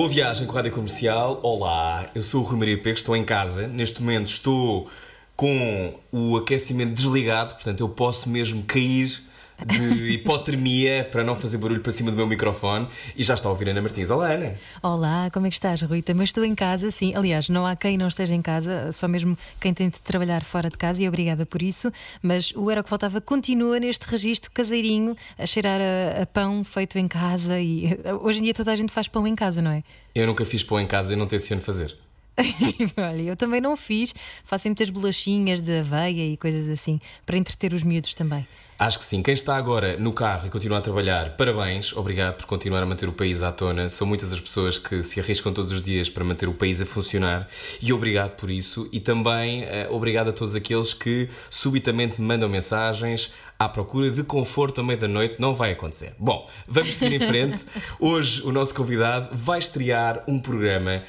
Boa viagem com a Rádio Comercial. Olá, eu sou o Rui Maria Pego, estou em casa. Neste momento estou com o aquecimento desligado, portanto eu posso mesmo cair de hipotermia para não fazer barulho para cima do meu microfone. E já está a ouvir Ana Martins. Olá, Ana. Olá, como é que estás, Rui? Também estou em casa, sim. Aliás, não há quem não esteja em casa, só mesmo quem tem de trabalhar fora de casa e obrigada por isso. Mas o Era o que Faltava continua neste registro caseirinho, a cheirar a, a pão feito em casa. E hoje em dia toda a gente faz pão em casa, não é? Eu nunca fiz pão em casa e não tenciono fazer. Olha, eu também não fiz. Faço muitas bolachinhas de aveia e coisas assim, para entreter os miúdos também. Acho que sim. Quem está agora no carro e continua a trabalhar, parabéns. Obrigado por continuar a manter o país à tona. São muitas as pessoas que se arriscam todos os dias para manter o país a funcionar e obrigado por isso. E também eh, obrigado a todos aqueles que subitamente me mandam mensagens à procura de conforto à meia da noite. Não vai acontecer. Bom, vamos seguir em frente. Hoje o nosso convidado vai estrear um programa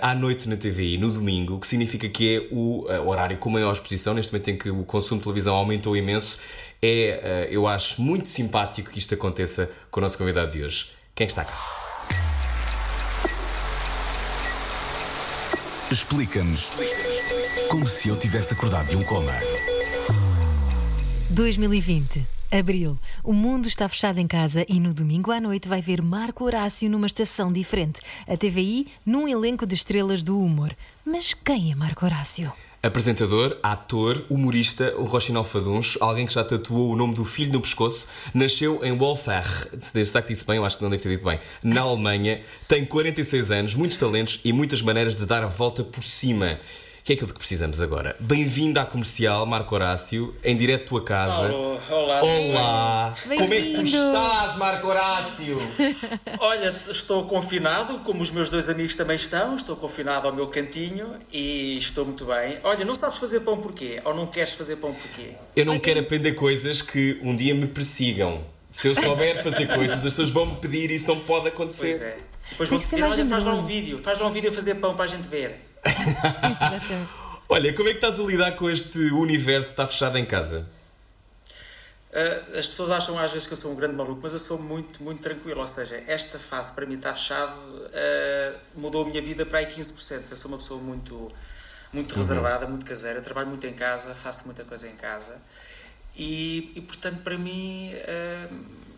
à noite na TVI, no domingo, que significa que é o uh, horário com maior exposição, neste momento em que o consumo de televisão aumentou imenso. É, uh, eu acho, muito simpático que isto aconteça com o nosso convidado de hoje. Quem é está cá? Explica-nos como se eu tivesse acordado de um coma. 2020. Abril. O mundo está fechado em casa e no domingo à noite vai ver Marco Horácio numa estação diferente. A TVI num elenco de estrelas do humor. Mas quem é Marco Horácio? Apresentador, ator, humorista, o Rochinol Faduns, alguém que já tatuou o nome do filho no pescoço, nasceu em Wolfach, será que disse bem, eu acho que não deve ter dito bem, na Alemanha, tem 46 anos, muitos talentos e muitas maneiras de dar a volta por cima. Que é aquilo de que precisamos agora. Bem-vindo à comercial, Marco Horácio, em direto à tua casa. Alô, olá, Olá! Como é que tu estás, Marco Horácio? Olha, estou confinado, como os meus dois amigos também estão. Estou confinado ao meu cantinho e estou muito bem. Olha, não sabes fazer pão porquê? Ou não queres fazer pão porquê? Eu não quero aprender coisas que um dia me persigam. Se eu souber fazer coisas, as pessoas vão me pedir e isso não pode acontecer. Pois é. Depois ser pedir, mais olha, faz lá um vídeo. Faz lá um vídeo a fazer pão para a gente ver. Exatamente. Olha, como é que estás a lidar com este universo que está fechado em casa? Ah, as pessoas acham às vezes que eu sou um grande maluco, mas eu sou muito, muito tranquilo. Ou seja, esta fase para mim está fechado, ah, mudou a minha vida para aí 15%. Eu sou uma pessoa muito, muito reservada, muito caseira, trabalho muito em casa, faço muita coisa em casa e, e portanto para mim ah,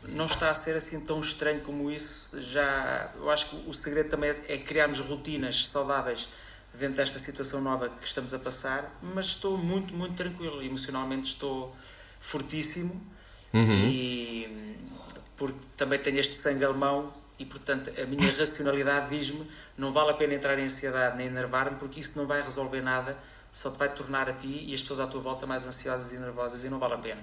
não está a ser assim tão estranho como isso. Já, eu acho que o segredo também é, é criarmos rotinas saudáveis dentro desta situação nova que estamos a passar, mas estou muito, muito tranquilo. Emocionalmente estou fortíssimo e porque também tenho este sangue alemão e portanto a minha racionalidade diz-me não vale a pena entrar em ansiedade nem enervar-me porque isso não vai resolver nada, só te vai tornar a ti e as pessoas à tua volta mais ansiosas e nervosas e não vale a pena.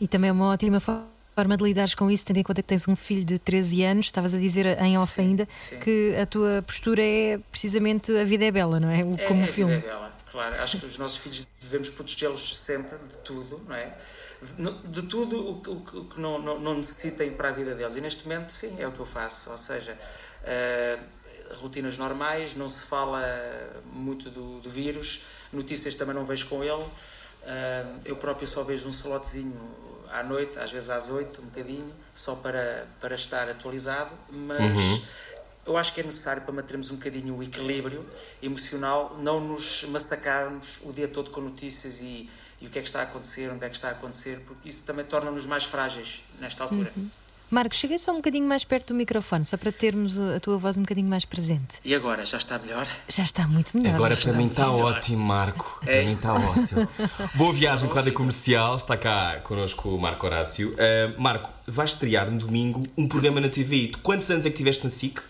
E também é uma ótima fo- forma de lidares com isso, tendo em conta que tens um filho de 13 anos, estavas a dizer em off Sim, ainda, sim. que a tua postura é precisamente a vida é bela, não é? O- É, Como a o vida filme. é bela, claro. Acho que os nossos filhos devemos protegê-los sempre de tudo, não é? De, de tudo o que, o que- não, não, não necessitem para a vida deles. E neste momento, sim, é o que eu faço. Ou seja, eh, rotinas normais, não se fala muito do, do vírus, notícias também não vejo com ele. Eu próprio só vejo um slotzinho à noite, às vezes às oito, um bocadinho, só para, para estar atualizado, mas eu acho que é necessário para mantermos um bocadinho o equilíbrio emocional, não nos massacrarmos o dia todo com notícias e, e o que é que está a acontecer, onde é que está a acontecer, porque isso também torna-nos mais frágeis nesta altura. Marcos, cheguei só um bocadinho mais perto do microfone, só para termos a tua voz um bocadinho mais presente. E agora, já está melhor? Já está muito melhor. Agora para mim está melhor. ótimo, Marco. É para mim está ótimo. Boa viagem com a Rádio Comercial. Está cá connosco o Marco Horácio. Uh, Marco, vais estrear no domingo um programa na TVI. Tu Quantos anos é que tiveste na SIC?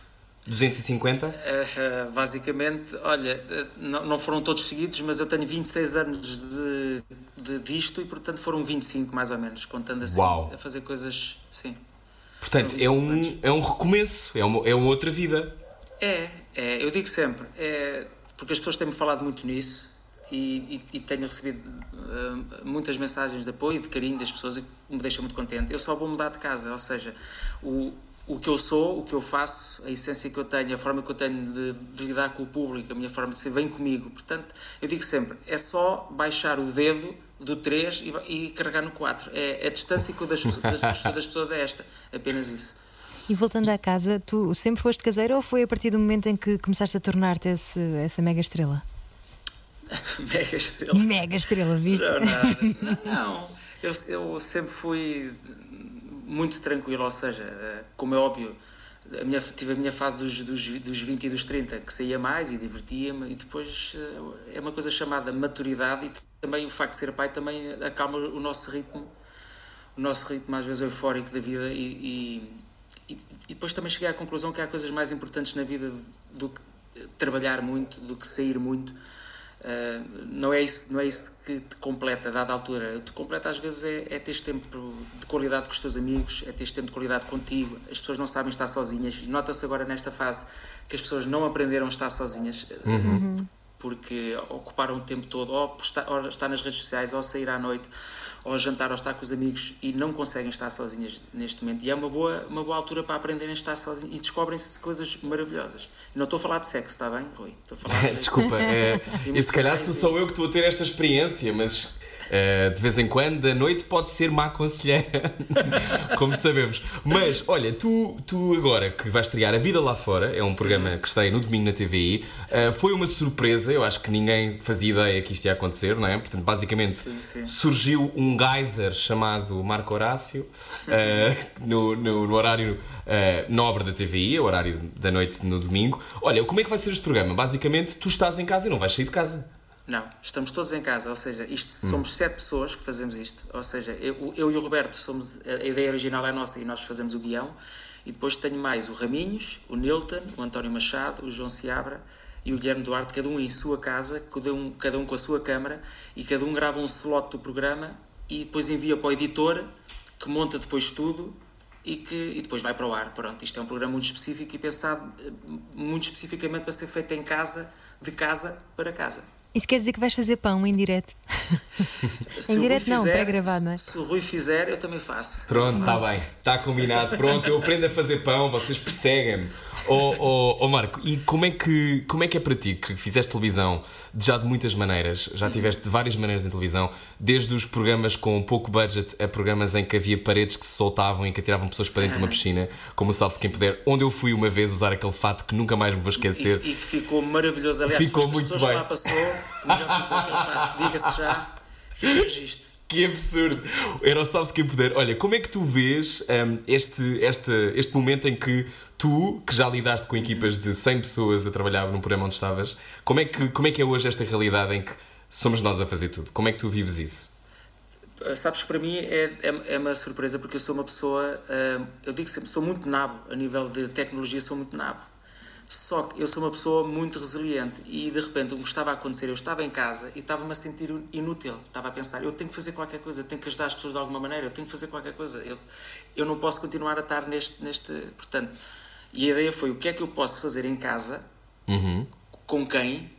250? Uh, basicamente, olha, não, não, foram todos seguidos, mas eu tenho 26 anos de, de disto e, portanto, foram 25 mais ou menos, contando assim, Uau. a fazer coisas, sim. Portanto, é um, é um recomeço, é uma, é uma outra vida. É, é, eu digo sempre, é, porque as pessoas têm-me falado muito nisso e, e, e tenho recebido uh, muitas mensagens de apoio e de carinho das pessoas e me deixam muito contente. Eu só vou mudar de casa, ou seja, o, o que eu sou, o que eu faço, a essência que eu tenho, a forma que eu tenho de, de, lidar com o público, a minha forma de ser, vem comigo. Portanto, eu digo sempre: é só baixar o dedo do 3 e, e carregar no 4. É, a distância que das, das, das pessoas é esta, apenas isso. E voltando à casa, tu sempre foste caseiro ou foi a partir do momento em que começaste a tornar-te essa mega estrela? mega estrela? Mega estrela, viste? Não, nada. não, eu, eu sempre fui muito tranquilo, ou seja, como é óbvio, a minha, tive a minha fase dos, dos, dos 20 e dos 30 que saía mais e divertia-me, e depois eh, é uma coisa chamada maturidade e também o facto de ser pai também acalma o nosso ritmo, o nosso ritmo às vezes eufórico da vida e, e, e depois também cheguei à conclusão que há coisas mais importantes na vida do que trabalhar muito, do que sair muito Uh, não, é isso, não é isso que te completa a dada altura. O que te completa às vezes é, é ter tempo de qualidade com os teus amigos, é ter tempo de qualidade contigo. As pessoas não sabem estar sozinhas. Nota-se agora nesta fase que as pessoas não aprenderam a estar sozinhas. Uhum. Porque ocuparam o tempo todo, ou, estar, ou estar nas redes sociais, ou sair à noite, ou jantar ou estar com os amigos e não conseguem estar sozinhas neste momento. E é uma boa, uma boa altura para aprenderem a estar sozinhos e descobrem-se coisas maravilhosas. Não estou a falar de sexo, está bem, Rui? Estou a falar de... Desculpa, é, e se calhar sou eu que estou a ter esta experiência, mas Uh, de vez em quando, a noite pode ser má conselheira, como sabemos. Mas, olha, tu, tu agora que vais estrear A Vida Lá Fora, é um programa que estreia no domingo na TVI, uh, eh, foi uma surpresa, eu acho que ninguém fazia ideia que isto ia acontecer, não é? Portanto, basicamente sim, sim. surgiu um geyser chamado Marco Horácio uh, no, no, no, horário nobre da TVI, o horário da noite no domingo. Olha, como é que vai ser este programa? Basicamente, tu estás em casa e não vais sair de casa. Não, estamos todos em casa, ou seja, isto, hum. somos sete pessoas que fazemos isto. Ou seja, eu, eu, e o Roberto somos. A ideia original é nossa e nós fazemos o guião. E depois tenho mais o Raminhos, o Nilton, o António Machado, o João Seabra e o Guilherme Duarte, cada um em sua casa, cada um, cada um com a sua câmara, e cada um grava um slot do programa e depois envia para o editor, que monta depois tudo e que e depois vai para o ar. Pronto, isto é um programa muito específico e pensado eh, muito especificamente para ser feito em casa, de casa para casa. Isso quer dizer que vais fazer pão em direto? em direto não, pré-gravado, não é? Se o Rui fizer, eu também faço. Pronto, está bem, está combinado. Pronto, eu aprendo a fazer pão, vocês perseguem-me. Oh, oh, oh, Marco, e como é, que, como é que é para ti que fizeste televisão já de muitas maneiras? Já tiveste de várias maneiras em televisão, desde os programas com pouco budget a programas em que havia paredes que se soltavam e que atiravam pessoas para dentro de uma piscina, como o Salve-se Quem Puder, onde eu fui uma vez usar aquele fato que nunca mais me vou esquecer. E, e ficou maravilhoso, aliás, ficou muito pessoas bem. lá passou, ficou aquele diga-se já, fica registro. Que absurdo! Era o Quem Puder. Olha, como é que tu vês um, este, este, este momento em que tu, que já lidaste com equipas de 100 pessoas a trabalhar num programa onde estavas, como é que, como é, que é hoje esta realidade em que somos nós a fazer tudo? Como é que tu vives isso? Ah, sabes que para mim é, é, é uma surpresa porque eu sou uma pessoa, uh, eu digo sempre, sou muito nabo, a nível de tecnologia sou muito nabo. Só que eu sou uma pessoa muito resiliente e de repente o que estava a acontecer, eu estava em casa e estava-me a sentir inútil. Estava a pensar, eu tenho que fazer qualquer coisa, eu tenho que ajudar as pessoas de alguma maneira, eu tenho que fazer qualquer coisa. Eu, eu não posso continuar a estar neste, neste. Portanto, e a ideia foi o que é que eu posso fazer em casa, uhum. com quem,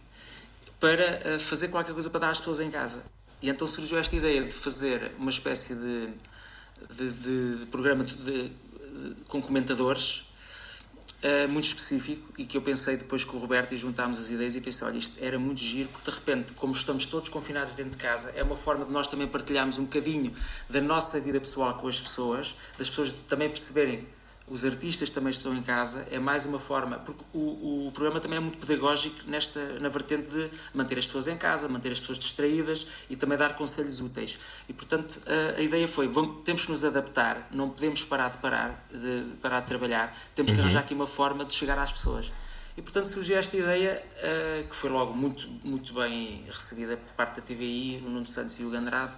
para eh, fazer qualquer coisa para dar às pessoas em casa. E então surgiu esta ideia de fazer uma espécie de, de, de, de programa de, com comentadores uh, muito específico e que eu pensei depois com o Roberto e juntámos as ideias e pensei, olha, isto era muito giro, porque de repente, como estamos todos confinados dentro de casa, é uma forma de nós também partilharmos um bocadinho da nossa vida pessoal com as pessoas, das pessoas também perceberem os artistas também estão em casa, é mais uma forma, porque o, o programa também é muito pedagógico nesta, na vertente de manter as pessoas em casa, manter as pessoas distraídas e também dar conselhos úteis. E portanto a, a ideia foi, vamos, temos que nos adaptar, não podemos parar de parar de, de parar de trabalhar, temos que uhum. arranjar aqui uma forma de chegar às pessoas. E portanto surgiu esta ideia uh, que foi logo muito, muito bem recebida por parte da TVI, o Nuno Santos e o Gandrado,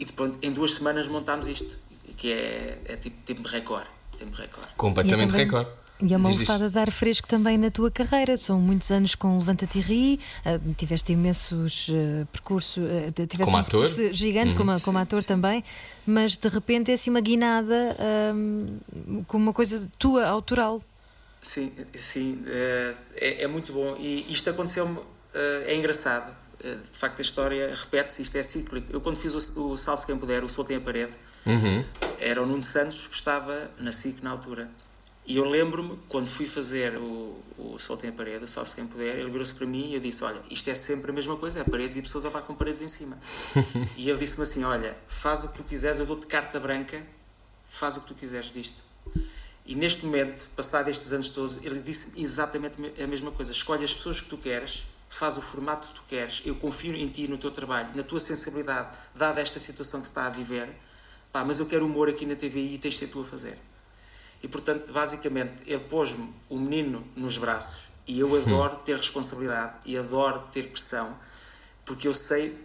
e depois em duas semanas montámos isto, que é, é tipo, tipo recorde tempo recorde. Completamente recorde. E é uma Diz, diz. lefada de ar fresco também na tua carreira. São muitos anos com Levanta-te e Ri, ah, tiveste imensos uh, percursos, uh, tiveste Como um ator? percurso gigante como, como Sim, ator sim. também, mas de repente é assim uma guinada ahm, com uma coisa tua, autoral. Sim, sim, eh, é, é muito bom. E isto aconteceu-me, eh, é engraçado. Eh, De facto, a história repete-se, isto é cíclico. Eu, quando fiz o, o Salve-se Quem Puder, o Sol tem a Parede, Uhum. era o Nuno Santos que estava na SIC na altura. E eu lembro-me, quando fui fazer o, o Sol tem a Parede, o Salve-se Quem Puder, ele virou-se para mim e eu disse: Olha, isto é sempre a mesma coisa, é paredes e pessoas a levar com paredes em cima. e ele disse-me assim: Olha, faz o que tu quiseres, eu dou-te carta branca, faz o que tu quiseres disto. E neste momento, passado estes anos todos, ele disse exatamente a mesma coisa: escolhe as pessoas que tu queres, faz o formato que tu queres, eu confio em ti, no teu trabalho, na tua sensibilidade, dada esta situação que se está a viver, pá, mas eu quero humor aqui na TVI e tens de ser tu a fazer. E portanto, basicamente, ele pôs-me o menino nos braços e eu adoro ter responsabilidade e adoro ter pressão, porque eu sei,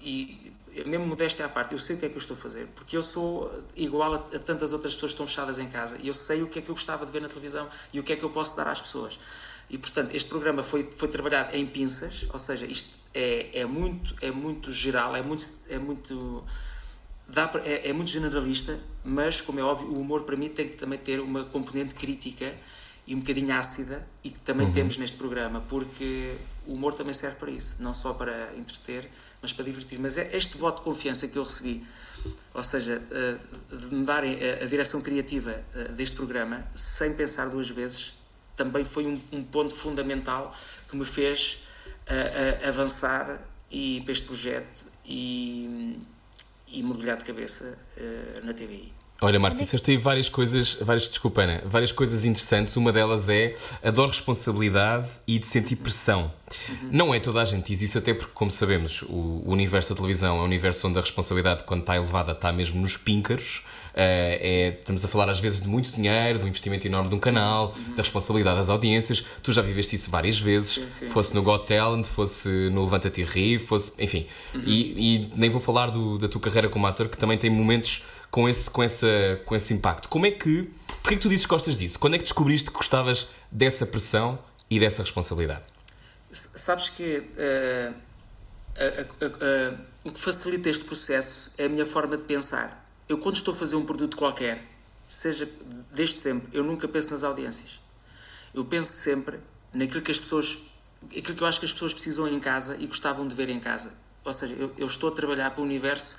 e mesmo modéstia à parte, eu sei o que é que eu estou a fazer, porque eu sou igual a, a tantas outras pessoas que estão fechadas em casa e eu sei o que é que eu gostava de ver na televisão e o que é que eu posso dar às pessoas. E portanto, este programa foi, foi trabalhado em pinças, ou seja, isto é, é, muito, é muito geral, é muito. É muito dá é, é muito generalista, mas, como é óbvio, o humor para mim tem que também ter uma componente crítica e um bocadinho ácida, e que também temos neste programa, porque o humor também serve para isso, não só para entreter, mas para divertir. Mas é este voto de confiança que eu recebi, ou seja, eh, de me darem a, a direção criativa eh, deste programa, sem pensar duas vezes, também foi um, um ponto fundamental que me fez eh, eh, avançar e, para este projeto e, e mergulhar de cabeça eh, na TVI. Olha, Marta, disseste aí várias coisas, várias, desculpa, Ana, várias coisas interessantes. Uma delas é adoro responsabilidade e de sentir pressão. Não é toda a gente diz isso, até porque, como sabemos, o, o universo da televisão é um universo onde a responsabilidade, quando está elevada, está mesmo nos píncaros. Eh, é, estamos a falar às vezes de muito dinheiro, do investimento enorme de um canal, da responsabilidade das audiências. Tu já viveste isso várias vezes, Sim, sim, fosse sim, no Got. Talent, fosse no Levanta-te e Ri, fosse, enfim. E, e nem vou falar do- da tua carreira como ator, que também tem momentos com esse, com essa, com esse impacto. Como é que. Porquê que tu dizes que gostas disso? Quando é que descobriste que gostavas dessa pressão e dessa responsabilidade? Sabes que a- a- a- a- o que facilita este processo é a minha forma de pensar. Eu, quando estou a fazer um produto qualquer, seja desde sempre, eu nunca penso nas audiências. Eu penso sempre naquilo que as pessoas, aquilo que eu acho que as pessoas precisam em casa e gostavam de ver em casa. Ou seja, eu, eu estou a trabalhar para um universo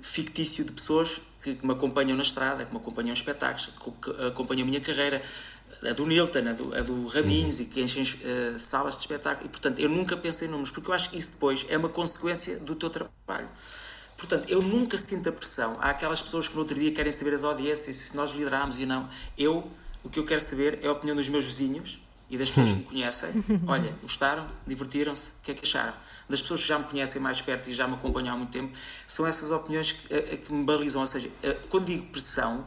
fictício de pessoas que, que me acompanham na estrada, que me acompanham em espetáculos, que, que acompanham a minha carreira, a do Nilton, a do, a do Raminhos e que enchem eh, salas de espetáculo. E, portanto, eu nunca penso em números, porque eu acho que isso depois é uma consequência do teu trabalho. Portanto, eu nunca sinto a pressão. Há aquelas pessoas que no outro dia querem saber as audiências, se nós lideramos e não. Eu, o que eu quero saber é a opinião dos meus vizinhos e das pessoas que me conhecem. Olha, gostaram? Divertiram-se? O que é que acharam? Das pessoas que já me conhecem mais perto e já me acompanham há muito tempo, são essas opiniões que, a- a que me balizam. Ou seja, a- quando digo pressão,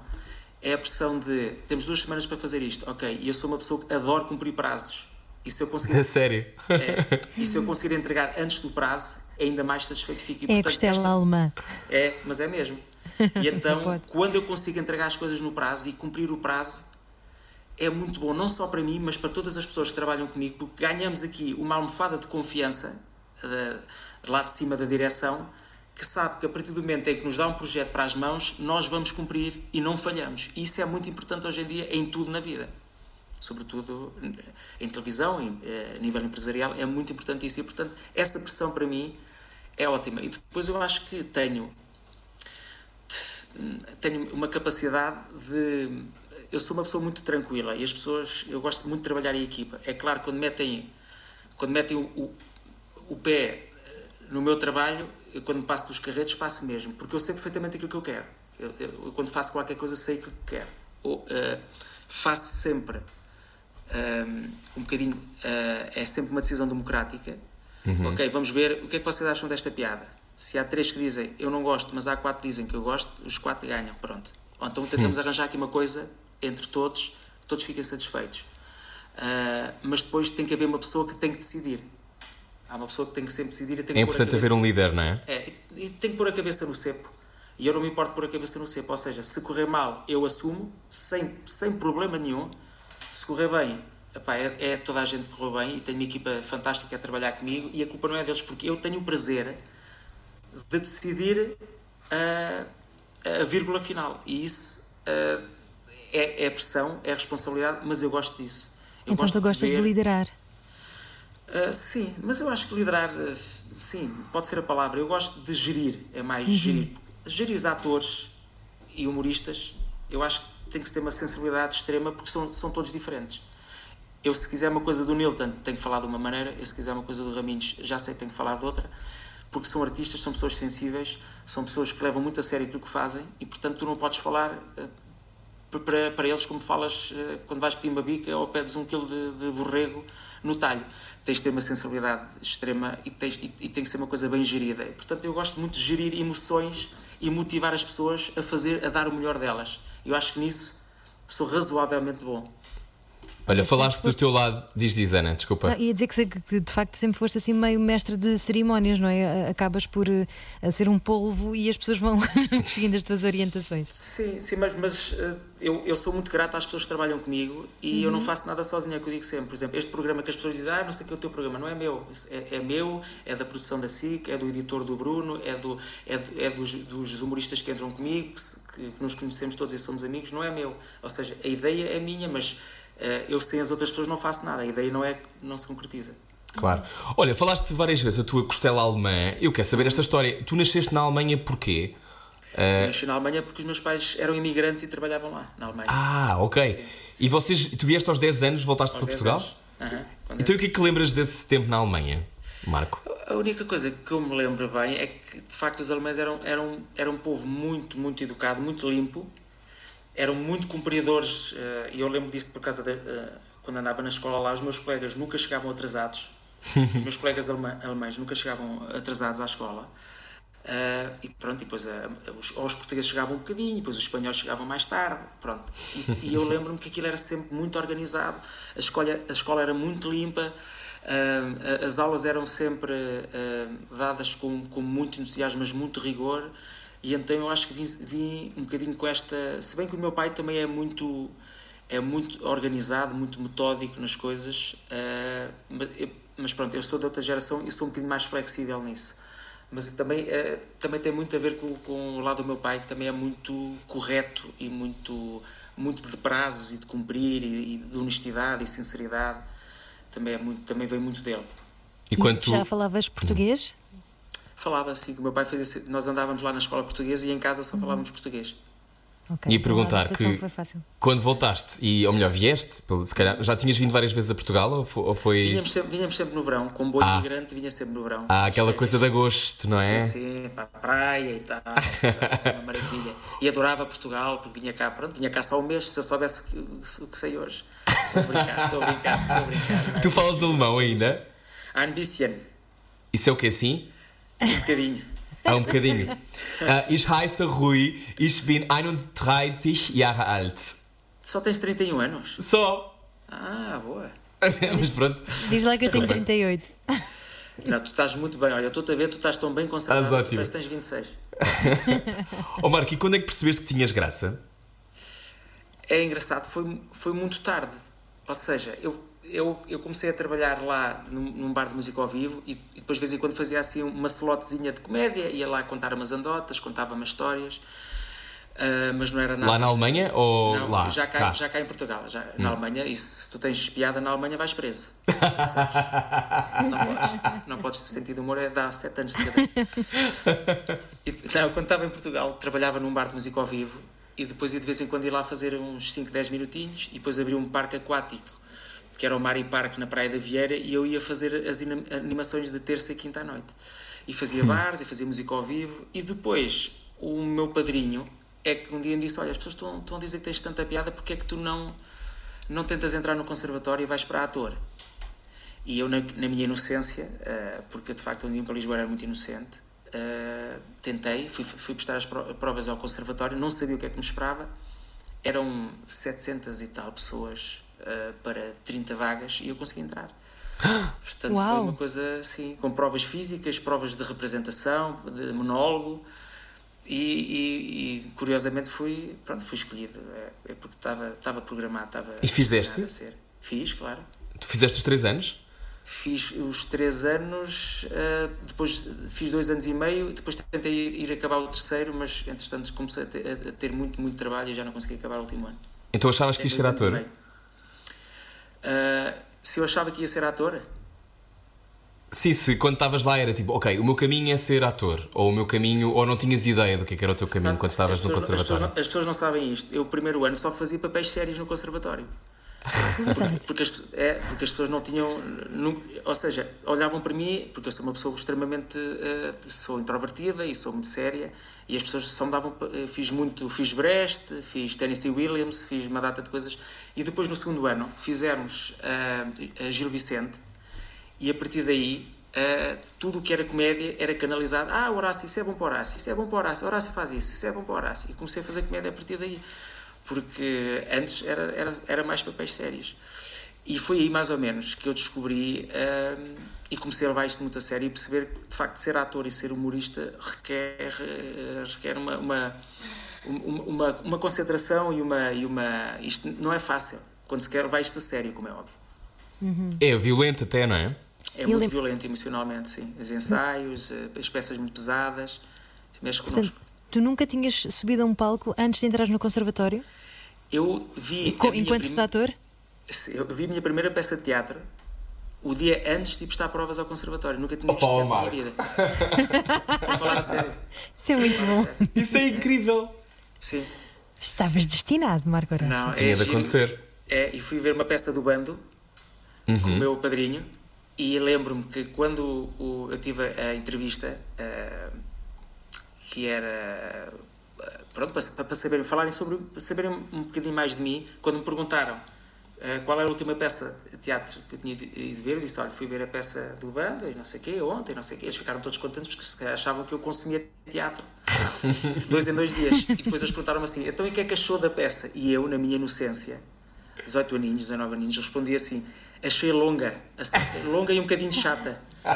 é a pressão de temos duas semanas para fazer isto, ok? E eu sou uma pessoa que adoro cumprir prazos. E se eu conseguir A sério? é, e se eu conseguir entregar antes do prazo, ainda mais satisfeito fico. E, É a portanto, costela esta- alemã. É, mas é mesmo. E então, quando eu consigo entregar as coisas no prazo e cumprir o prazo, é muito bom, não só para mim, mas para todas as pessoas que trabalham comigo, porque ganhamos aqui uma almofada de confiança eh, lá de cima da direção, que sabe que a partir do momento em que nos dá um projeto para as mãos, nós vamos cumprir e não falhamos. E isso é muito importante hoje em dia em tudo na vida. Sobretudo em televisão, em, eh, a nível empresarial, é muito importante isso. E, portanto, essa pressão para mim é ótima. E depois eu acho que tenho tenho uma capacidade de. Eu sou uma pessoa muito tranquila e as pessoas. Eu gosto muito de trabalhar em equipa. É claro, quando metem, quando metem o, o, o pé eh, no meu trabalho, eu quando passo dos carretos, passo mesmo, porque eu sei perfeitamente aquilo que eu quero. Eu, eu- eu quando faço qualquer coisa, sei aquilo que quero. Ou, eh, faço sempre um, um bocadinho. eh, é sempre uma decisão democrática. Ok, vamos ver o que é que vocês acham desta piada. Se há três que dizem eu não gosto, mas há quatro que dizem que eu gosto, os quatro ganham. Pronto. Ou então tentamos arranjar aqui uma coisa entre todos, todos fiquem satisfeitos. Ah, mas depois tem que haver uma pessoa que tem que decidir. Há uma pessoa que tem que sempre decidir e tem que É importante haver um líder, não é? é, e tem que pôr a cabeça no cepo. E eu não me importo pôr a cabeça no cepo. Ou seja, se correr mal, eu assumo, sem, sem problema nenhum. Se correr bem, epá, é, é toda a gente que correu bem e tenho uma equipa fantástica a trabalhar comigo e a culpa não é deles porque eu tenho o prazer de decidir a, a vírgula final e isso uh, é, é pressão, é responsabilidade, mas eu gosto disso. Eu então tu gostas de, de liderar? Uh, sim, mas eu acho que liderar, uh, sim, pode ser a palavra. Eu gosto de gerir, é mais uhum. gerir. Gerir atores e humoristas, eu acho que tem que ter uma sensibilidade extrema porque são, são todos diferentes. Eu, se quiser uma coisa do Nilton, tenho que falar de uma maneira, eu, se quiser uma coisa do Raminhos, já sei que tenho que falar de outra, porque são artistas, são pessoas sensíveis, são pessoas que levam muito a sério aquilo que fazem e, portanto, tu não podes falar uh, para, para eles como falas uh, quando vais pedir uma bica ou pedes um quilo de, de borrego no talho. Tens de ter uma sensibilidade extrema e, tens, e, e tem que ser uma coisa bem gerida. Portanto, eu gosto muito de gerir emoções e motivar as pessoas a fazer, a dar o melhor delas. Eu acho que nisso sou razoavelmente bom. Olha, falaste do teu lado, diz, diz Ana, desculpa. Não, ia dizer que, que, de facto sempre foste assim meio mestre de cerimónias, não é? Acabas por uh, ser um polvo e as pessoas vão seguindo as tuas orientações. Sim, sim, mas, mas uh, eu, eu sou muito grato às pessoas que trabalham comigo e uhum. eu não uhum. faço nada sozinho, é o que eu digo sempre. Por exemplo, este programa que as pessoas dizem, ah, não sei o que é o teu programa, não é meu. É, é meu, é da produção da SIC, é do editor do Bruno, é, do, é, do, é dos, dos humoristas que entram comigo, que, que nos conhecemos todos e somos amigos, não é meu. Ou seja, a ideia é minha, mas eh, eu sem as outras pessoas não faço nada, a ideia não é não se concretiza. Claro. Olha, falaste várias vezes a tua costela alemã. Eu quero saber esta história. Tu nasceste na Alemanha porquê? Eu nasci na Alemanha porque os meus pais eram imigrantes e trabalhavam lá, na Alemanha. Ah, ok. Sim, sim. E vocês, tu vieste aos 10 anos, voltaste aos para Portugal? Uhum, então o que é que lembras desse tempo na Alemanha, Marco? A única coisa que eu me lembro bem é que, de facto, os alemães eram, eram, eram um povo muito, muito educado, muito limpo eram muito cumpridores, eh, e eu lembro disso por causa de, eh, quando andava na escola lá, os meus colegas nunca chegavam atrasados, os meus colegas alemães nunca chegavam atrasados à escola. Uh, e pronto, e depois uh, os, os, portugueses chegavam um bocadinho, depois os espanhóis chegavam mais tarde, pronto. E, e eu lembro-me que aquilo era sempre muito organizado, a escola, a escola era muito limpa, uh, as aulas eram sempre dadas com, com muito entusiasmo, mas muito rigor. E então eu acho que vim, vim, um bocadinho com esta. Se bem que o meu pai também é muito, é muito organizado, muito metódico nas coisas, uh, mas, eu, mas, pronto, eu sou de outra geração e sou um bocadinho mais flexível nisso. Mas também, uh, também tem muito a ver com, com o lado do meu pai, que também é muito correto e muito, muito de prazos e de cumprir e, e de honestidade e sinceridade. Também, é muito, também vem muito dele. E quanto... Já falavas português? Falava assim, que o meu pai fazia nós andávamos lá na escola portuguesa e em casa só uhum. falávamos português. Okay. E perguntar que quando voltaste, e, ou melhor, vieste, se calhar, já tinhas vindo várias vezes a Portugal ou foi. Vinhamos sempre, vinhamos sempre no verão, com boi ah. migrante vinha sempre no verão. Ah, aquela coisa de agosto, não é? Sim, sim, para a praia e tal, uma maravilha. E adorava Portugal, porque vinha cá, pronto, vinha cá só um mês, se eu soubesse o que sei hoje. Estou a brincar, estou a brincar, estou a brincar. Tu falas alemão ainda? Bisschen. Isso é o que assim? Um bocadinho. Ah, um bocadinho. Uh, ich heiße Rui, ich bin 31 Jahre alt. Só tens 31 anos? Só. Ah, boa. Mas pronto. Diz lá que eu tenho 38. Não, tu estás muito bem. Olha, eu estou-te a ver, tu estás tão bem conservado. Ah, parece que tens 26. Ó oh, Marco, e quando é que percebeste que tinhas graça? É engraçado, foi, foi muito tarde. Ou seja, eu eu, eu comecei a trabalhar lá num, num, bar de música ao vivo e, e, depois de vez em quando fazia assim uma slotezinha de comédia, ia lá contar umas andotas, contava umas histórias, uh, mas não era nada. Lá na Alemanha ou não, lá? Já cá, cá. já cá em Portugal, já, hum. na Alemanha, e se tu tens piada na Alemanha vais preso. não podes, não podes ter sentido humor, é dá 7 anos de cadeia. E, não, quando estava em Portugal, trabalhava num bar de música ao vivo e depois ia de vez em quando ir lá fazer uns 5, 10 minutinhos e depois abri um parque aquático que era o Mari Park na Praia da Vieira, e eu ia fazer as animações de terça e quinta à noite. E fazia hum. bares, e fazia música ao vivo, e depois o meu padrinho é que um dia me disse: Olha, as pessoas estão, estão a dizer que tens tanta piada, porque é que tu não, não tentas entrar no conservatório e vais para ator? E eu, na, na minha inocência, uh, porque de facto, um dia para Lisboa era muito inocente, uh, tentei, fui, fui prestar as provas ao conservatório, não sabia o que é que me esperava. Eram 700 e tal pessoas uh, para 30 vagas e eu consegui entrar. Portanto, Uau. foi uma coisa assim, com provas físicas, provas de representação, de monólogo. e, e, e, curiosamente fui, pronto, fui escolhido. É, é porque estava, estava programado. Estava e fizeste? A ser. Fiz, claro. Tu fizeste os três anos? Fiz os três anos, uh, depois fiz dois anos e meio, depois tentei ir, acabar o terceiro, mas entretanto comecei a ter, a ter, muito, muito trabalho e já não consegui acabar o último ano. Então achavas que ias ser ator? Uh, se eu achava que ia ser ator? Sim, se quando estavas lá era tipo, ok, o meu caminho é ser ator, ou o meu caminho, ou não tinhas ideia do que, é era o teu caminho Sabe, quando estavas no conservatório. As pessoas, não, as pessoas, não, sabem isto. Eu, o primeiro ano, só fazia papéis sérios no conservatório. Porque, porque, as, é, porque as pessoas não tinham. Não, ou seja, olhavam para mim, porque eu sou uma pessoa extremamente. Uh, sou introvertida e sou muito séria, e as pessoas só me davam. Uh, fiz muito. Fiz Brest, fiz Tennessee Williams, fiz uma data de coisas. E depois, no segundo ano, fizemos uh, a Gil Vicente, e a partir daí Uh, tudo o que era comédia era canalizado. Ah, Horácio, isso é bom para Horácio, isso é bom para Horácio, Horácio faz isso, isso é bom para Horácio. E comecei a fazer comédia a partir daí, porque antes era, era, era mais papéis sérios. E foi aí mais ou menos que eu descobri uh, e comecei a levar isto muito a sério e perceber que de facto ser ator e ser humorista requer, uh, requer uma, uma, uma, uma, concentração e uma, e uma. Isto não é fácil quando se quer levar isto a sério, como é óbvio. Uhum. É violento até, não é? É muito lembro... violento emocionalmente, sim. Os ensaios, eh, as peças muito pesadas, mexe connosco. Portanto, tu nunca tinhas subido a um palco antes de entrar no conservatório? Eu vi. Enquanto prim... ator? Eu vi a minha primeira peça de teatro o dia antes de ir prestar provas ao conservatório. Nunca tinha visto teatro na vida. Estou a falar a sério. Isso é muito bom. Isso é incrível. Sim. Estavas destinado, Marco Horácio. Não, Tinha é de acontecer. É, e fui ver uma peça do bando uhum. com o meu padrinho e lembro-me que quando o, eu tive a entrevista, uh, que era uh, pronto, para, para saberem, falarem sobre, para saberem um bocadinho mais de mim, quando me perguntaram uh, qual era a última peça de teatro que eu tinha ido ver, eu disse: Olha, fui ver a peça do bando e não sei o quê, ontem, não sei o quê. Eles ficaram todos contentes porque achavam que eu consumia teatro dois em dois dias. E depois eles perguntaram-me assim: Então, e o que é que achou da peça? E eu, na minha inocência, 18 aninhos, 19 aninhos, respondi assim achei longa, assim, longa e um bocadinho chata.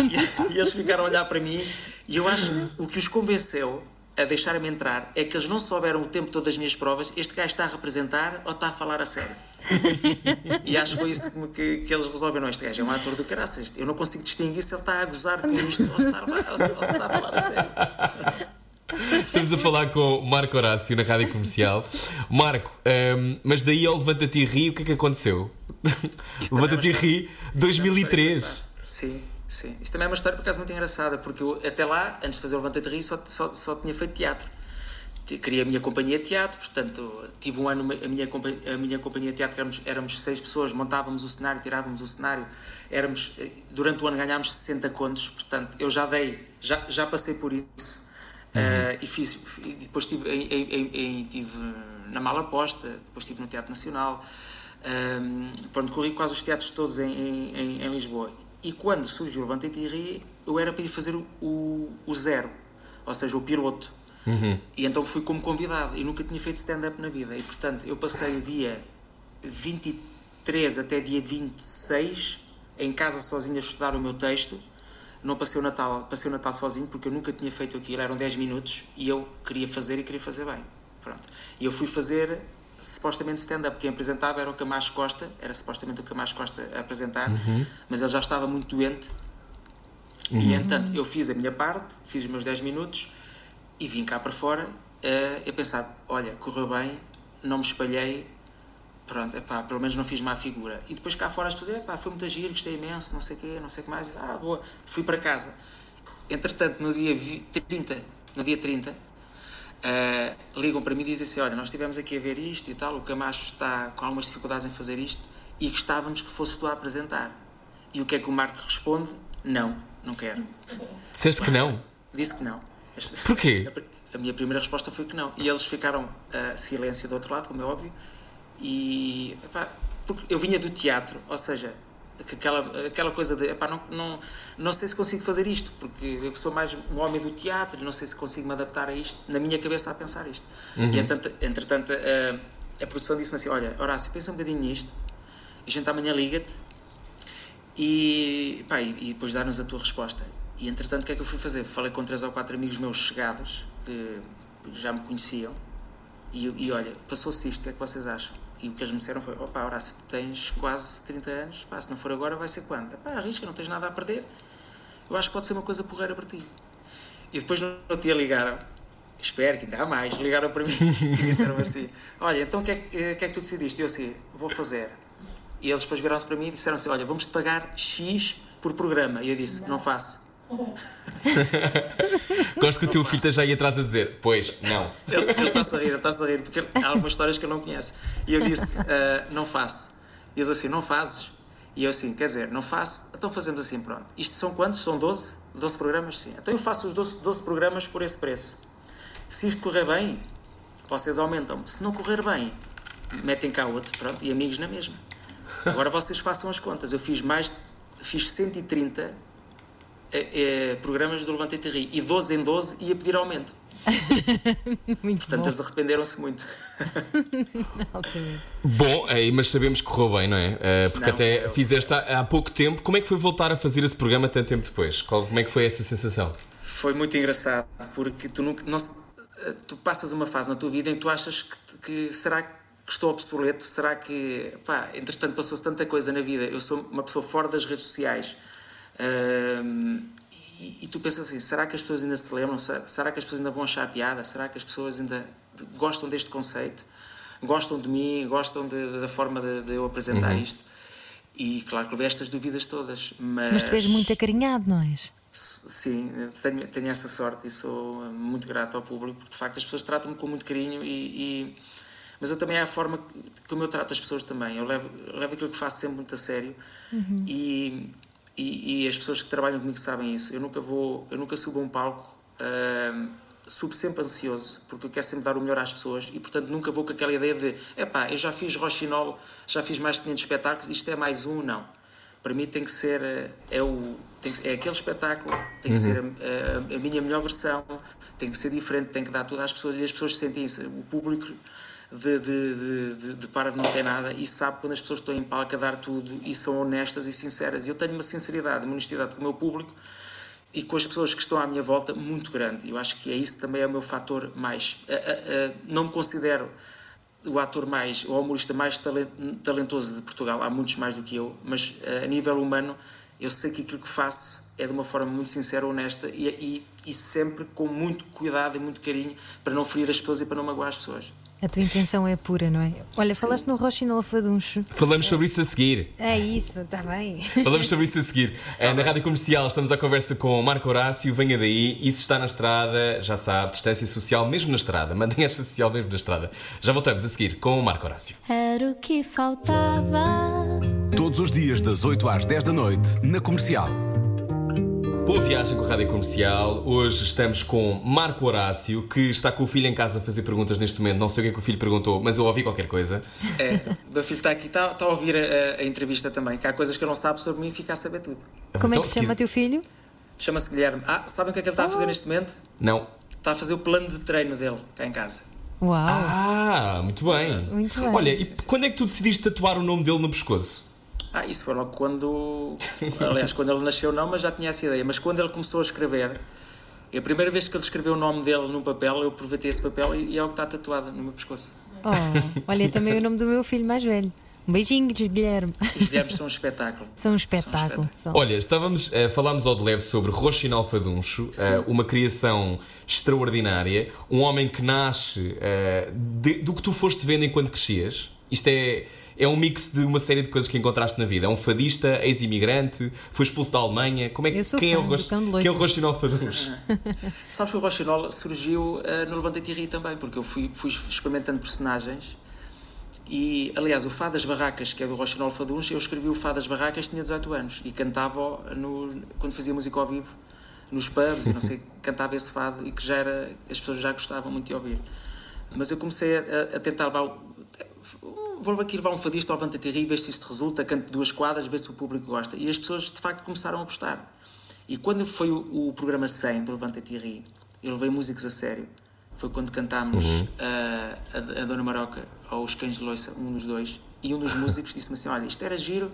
E, e, eles ficaram a olhar para mim e eu acho que o que os convenceu a deixar-me entrar é que eles não souberam o tempo todo das minhas provas, este gajo está a representar ou está a falar a sério. e acho que foi isso que, que eles resolveram. Este gajo é um ator do caraças. Eu não consigo distinguir se ele está a gozar com isto ou se está, ou se, ou se está a falar a sério. Estamos a falar com o Marco Horácio na rádio comercial. Marco, um, mas daí ao Levanta-te e Ri, o que é que aconteceu? Levanta-te e Ri 2003. Sim, sim. Isto também é uma história por acaso muito engraçada, porque eu até lá, antes de fazer o Levanta-te e Ri, só, só, só tinha feito teatro. Criei a minha companhia de teatro, portanto, tive um ano a minha, a minha companhia de teatro, éramos, éramos seis pessoas, montávamos o cenário, tirávamos o cenário, éramos, eh, durante o ano ganhámos 60 contos, portanto, eu já dei, já, já passei por isso Uhum. Uh, e fiz, e depois estive, em, em, em, tive na Mala Posta, depois estive no Teatro Nacional. Um, pronto, corri quase os teatros todos em, em Lisboa. E quando surgiu o Levanta e Ri, eu era para ir fazer o, o, zero, ou seja, o piloto. Uhum. E então fui como convidado e nunca tinha feito stand-up na vida. E portanto, eu passei o dia 23 até dia 26 em casa sozinho a estudar o meu texto não passei o Natal, passei o Natal sozinho porque eu nunca tinha feito aquilo, eram 10 minutos e eu queria fazer e queria fazer bem. Pronto. E eu fui fazer supostamente stand-up. Quem apresentava era o Camacho Costa, era supostamente o Camacho Costa a apresentar, uhum. mas ele já estava muito doente. Uhum. E entanto, eu fiz a minha parte, fiz os meus 10 minutos e vim cá para fora uh, a pensar: olha, correu bem, não me espalhei, pronto, epá, pelo menos não fiz má figura. E depois cá fora as pessoas, epá, foi muito giro, gostei imenso, não sei o quê, não sei o que mais. Ah, boa, fui para casa. Entretanto, no dia 30, no dia 30, uh, ligam para mim e dizem assim, olha, nós estivemos aqui a ver isto e tal, o Camacho está com algumas dificuldades em fazer isto e gostávamos que fosses tu a apresentar. E o que é que o Marco responde? Não, não quero. Disseste que não? Disse que não. Porquê? A, a minha primeira resposta foi que não. E eles ficaram uh, silêncio do outro lado, como é óbvio, e epá, porque eu vinha do teatro, ou seja, aquela, aquela coisa de epá, não, não, não sei se consigo fazer isto, porque eu sou mais um homem do teatro, não sei se consigo me adaptar a isto, na minha cabeça a pensar isto. Uhum. E entretanto, entretanto a, a produção disse-me assim: Olha, Horácio, pensa um bocadinho nisto, a gente amanhã liga-te e, pá, e, e depois dá-nos a tua resposta. E entretanto, o que é que eu fui fazer? Falei com três ou quatro amigos meus chegados, que já me conheciam, e, e olha, passou-se isto, o que é que vocês acham? E o que eles me disseram foi: opá, Horácio, tu tens quase 30 anos, pá, se não for agora, vai ser quando? Pá, arrisca, não tens nada a perder. Eu acho que pode ser uma coisa porreira para ti. E depois no outro dia ligaram, espero que ainda há mais, ligaram para mim e disseram assim: Olha, então o que, é que, que é que tu decidiste? Eu assim, vou fazer. E eles depois viraram-se para mim e disseram assim: Olha, vamos-te pagar X por programa. E eu disse: Não faço. Gosto que o teu filho já ia atrás a dizer, pois, não. Ele, está a rir, ele está a rir, porque há algumas histórias que ele não conhece. E eu disse, uh, não faço. E eles assim, não fazes? E eu assim, quer dizer, não faço, então fazemos assim, pronto. Isto são quantos? São 12? 12 programas? Sim. Então eu faço os 12, 12 programas por esse preço. Se isto correr bem, vocês aumentam. Se não correr bem, metem cá outro, pronto, e amigos na mesma. Agora vocês façam as contas. Eu fiz mais, fiz 130 é, é, programas do Levante e Ri e 12 em 12 ia pedir aumento. muito Portanto, bom. eles arrependeram-se muito. bom, aí, mas sabemos que correu bem, não é? Uh, porque não, até eu... fizeste há, há, pouco tempo. Como é que foi voltar a fazer esse programa tanto tempo depois? Qual, como é que foi essa sensação? Foi muito engraçado, porque tu, nunca, não, tu passas uma fase na tua vida em que tu achas que, que será que estou obsoleto? Será que. Pá, entretanto, passou-se tanta coisa na vida. Eu sou uma pessoa fora das redes sociais e, e, tu pensas assim: será que as pessoas ainda se lembram? Será que as pessoas ainda vão achar piada? Será que as pessoas ainda gostam deste conceito? Gostam de mim? Gostam de, da forma de, de, eu apresentar uhum. isto? E claro que levei estas dúvidas todas. Mas, mas tu és muito acarinhado, não és? Sim, tenho, tenho essa sorte e sou muito grato ao público, porque de facto as pessoas tratam-me com muito carinho e, e mas eu também é a forma que, como eu trato as pessoas também. Eu levo, levo aquilo que faço sempre muito a sério uhum. e e, e, as pessoas que trabalham comigo sabem isso. Eu nunca vou, eu nunca subo a um palco, uh, subo sempre ansioso, porque eu quero sempre dar o melhor às pessoas e, portanto, nunca vou com aquela ideia de epá, eu já fiz Rochinol, já fiz mais de 500 espetáculos, isto é mais um, não. Para mim tem que ser, eh, é, o, tem que, é aquele espetáculo, tem que uhum. ser a, a, a, minha melhor versão, tem que ser diferente, tem que dar tudo às pessoas e as pessoas sentem isso. O público de, de, de, de para de não ter nada e sabe quando as pessoas estão em palco a dar tudo e são honestas e sinceras. E eu tenho uma sinceridade, uma honestidade com o meu público e com as pessoas que estão à minha volta muito grande. Eu acho que é isso também é o meu fator mais. não me considero o ator mais, o humorista mais talentoso de Portugal, há muitos mais do que eu, mas a nível humano eu sei que aquilo que faço é de uma forma muito sincera, honesta e, e, e sempre com muito cuidado e muito carinho para não ferir as pessoas e para não magoar as pessoas. A tua intenção é pura, não é? Olha, Sim. falaste no Rochinol Faduncho. Falamos sobre isso a seguir. É isso, está bem. Falamos sobre isso a seguir. Tá na Rádio Comercial estamos à conversa com Marco Horácio, venha daí. Isso está na estrada, já sabe, distância social mesmo na estrada. Mantenha esta social mesmo na estrada. Já voltamos a seguir com o Marco Horácio. Era o que faltava. Todos os dias, das 8 às 10 da noite, na Comercial. Boa viagem com a Rádio Comercial. Hoje estamos com Marco Horácio, que está com o filho em casa a fazer perguntas neste momento. Não sei o que é que o filho perguntou, mas eu ouvi qualquer coisa. É, o meu filho está aqui, está, está a ouvir a, a, entrevista também, que há coisas que ele não sabe sobre mim e fica a saber tudo. Como então, é que se chama quis... teu filho? Chama-se Guilherme. Ah, sabem o que é que ele está a fazer oh. neste momento? Não. Está a fazer o plano de treino dele, cá em casa. Uau! Ah, muito bem. Muito bem. Olha, e quando é que tu decidiste tatuar o nome dele no pescoço? Ah, isso foi logo quando. Aliás, quando ele nasceu, não, mas já tinha essa ideia. Mas quando ele começou a escrever, a primeira vez que ele escreveu o nome dele num papel, eu aproveitei esse papel e, e é o que está tatuado no meu pescoço. Oh, olha, também o nome do meu filho mais velho. Um beijinho, Guilherme. Os Guilhermes são um espetáculo. São um espetáculo. São Olha, estávamos, uh, falámos ao de leve sobre Rochinal Faduncho, uh, uma criação extraordinária, um homem que nasce uh, de, do que tu foste vendo enquanto crescias. Isto é é um mix de uma série de coisas que encontraste na vida. É um fadista, ex-imigrante, foi expulso da Alemanha. Como é que, quem, é o Roch, quem é o Rochinol Faduz? Sabes que o Rochinol surgiu uh, no Levante Ri também, porque eu fui, fui experimentando personagens. E, aliás, o Fado das Barracas, que é do Rochinol Faduns, eu escrevi o Fado das Barracas, tinha 18 anos e cantava no, quando fazia música ao vivo nos pubs e não sei, cantava esse fado e que já era, as pessoas já gostavam muito de ouvir. Mas eu comecei a, a tentar levar vou aqui levar um fadista ao Vanta Terri, ver se isto resulta, canto duas quadras, ver se o público gosta. E as pessoas de facto começaram a gostar. E quando foi o, o programa 100 do Levanta Thierry, eu levei músicos a sério. Foi quando cantámos uhum. a, a, a, Dona Maroca aos Cães de Loiça, um dos dois. E um dos músicos disse-me assim: Olha, isto era giro,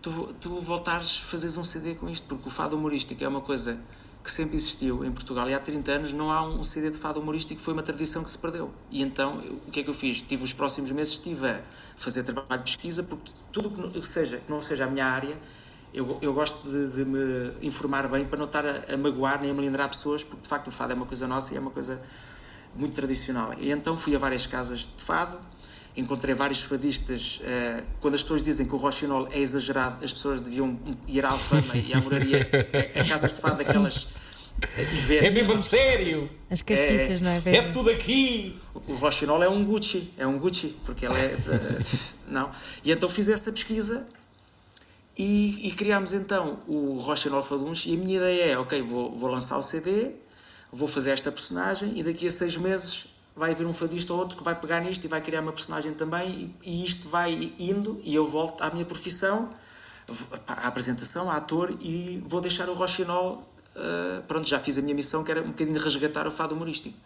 tu, tu voltares a fazeres um CD com isto, porque o fado humorístico é uma coisa que sempre existiu em Portugal e há 30 anos não há um CD de fado humorístico, foi uma tradição que se perdeu. E então, o que é que eu fiz? Tive os próximos meses, estive a fazer trabalho de pesquisa, porque tudo que seja, que não seja a minha área, eu, eu gosto de, de me informar bem para não estar a, a, magoar nem a melindrar pessoas, porque de facto o fado é uma coisa nossa e é uma coisa muito tradicional. E então fui a várias casas de fado, encontrei vários fadistas. Uh, quando as pessoas dizem que o roxinol é exagerado, as pessoas deviam ir à Alfama e à Moraria, a, a casas de fado daquelas. É mesmo sério! As castiças, é, não é? É tudo aqui! O, roxinol é um Gucci, é um Gucci, porque ela é. Não. E então fiz essa pesquisa e, e criámos então o Roxinol Faduns. E a minha ideia é: ok, vou, vou lançar o CD, vou fazer esta personagem e daqui a seis meses vai haver um fadista ou outro que vai pegar nisto e vai criar uma personagem também e, e isto vai indo e eu volto à minha profissão, à apresentação, à ator e vou deixar o Rochinol, uh, pronto, já fiz a minha missão que era um bocadinho resgatar o fado humorístico.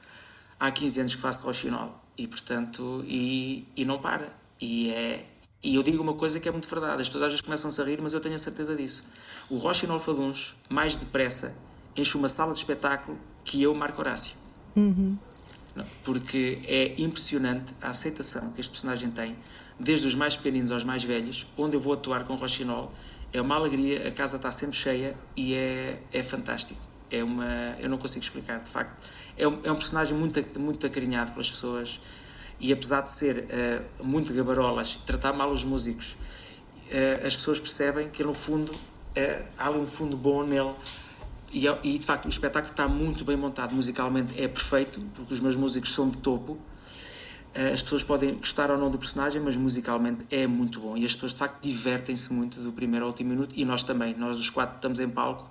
Há 15 anos que faço Rochinol e portanto, e, e não para. E é, e eu digo uma coisa que é muito verdade, as pessoas às vezes começam-se a rir, mas eu tenho a certeza disso. O Rochinol Faduns, mais depressa, enche uma sala de espetáculo que eu, Marco Horácio. Uhum porque é impressionante a aceitação que este personagem tem, desde os mais pequeninos aos mais velhos, onde eu vou atuar com Rochinol, é uma alegria, a casa está sempre cheia e é, é fantástico. É uma, eu não consigo explicar, de facto. É um, é um personagem muito, muito acarinhado pelas pessoas e apesar de ser uh, muito gabarolas, tratar mal os músicos, uh, as pessoas percebem que no fundo uh, há ali um fundo bom nele e, é, e, de facto o espetáculo está muito bem montado. Musicalmente é perfeito porque os meus músicos são de topo. Eh, as pessoas podem gostar ou não do personagem mas musicalmente é muito bom. E as pessoas de facto divertem-se muito do primeiro ao último minuto. E nós também. Nós os quatro estamos em palco.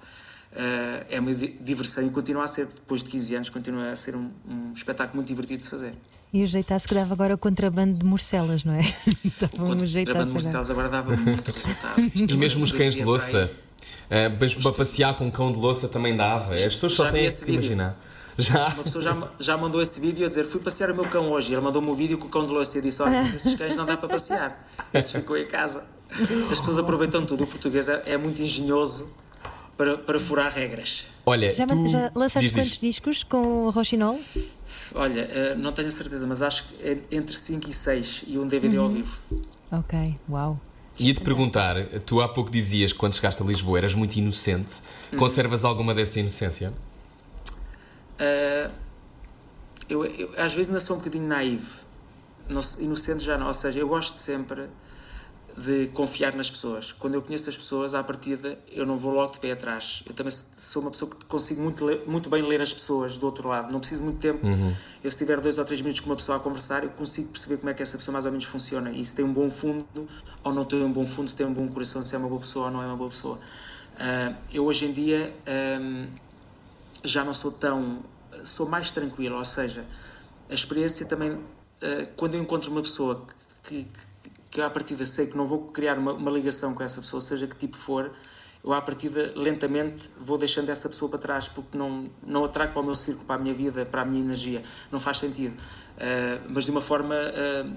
Eh, é uma diversão e continua a ser. Depois de 15 anos continua a ser um, um espetáculo muito divertido de se fazer. E o jeitaço que dava agora o contrabando de morcelas, não é? o contrabando de morcelas agora dava muito resultado. e mesmo os cães de louça Uh, mesmo para passear com um cão de louça também dava. As pessoas só têm que imaginar. Já. Uma pessoa já, já mandou esse vídeo a dizer: Fui passear o meu cão hoje. Ele mandou-me um vídeo com o cão de louça e disse: Olha, esses cães não dá para passear. Esses ficou em casa. As pessoas aproveitam tudo. O português é, é muito engenhoso para, para furar regras. Olha, já, tu... já lançaste quantos discos com o Rochinol? Olha, eh, não tenho certeza, mas acho que é entre 5 e 6 e um DVD uhum. ao vivo. Ok, uau. Ia-te perguntar, tu há pouco dizias que quando chegaste a Lisboa eras muito inocente. Conservas alguma dessa inocência? Uh, eu, eu, às vezes ainda sou um bocadinho naive. Inocente já não. Ou seja, eu gosto sempre de confiar nas pessoas. Quando eu conheço as pessoas, à partida, eu não vou logo de pé atrás. Eu também sou uma pessoa que consigo muito, ler, muito bem ler as pessoas do outro lado. Não preciso muito tempo. Uhum. Eu, se tiver dois ou três minutos com uma pessoa a conversar, eu consigo perceber como é que essa pessoa mais ou menos funciona. E se tem um bom fundo ou não tem um bom fundo, se tem um bom coração, se é uma boa pessoa ou não é uma boa pessoa. Uh, eu, hoje em dia, um, já não sou tão. sou mais tranquilo. Ou seja, a experiência também. Uh, quando eu encontro uma pessoa que, que que eu à partida sei que não vou criar uma, uma ligação com essa pessoa, seja que tipo for, eu à partida lentamente vou deixando essa pessoa para trás porque não, não a trago para o meu círculo, para a minha vida, para a minha energia. Não faz sentido. Uh, mas de uma forma uh,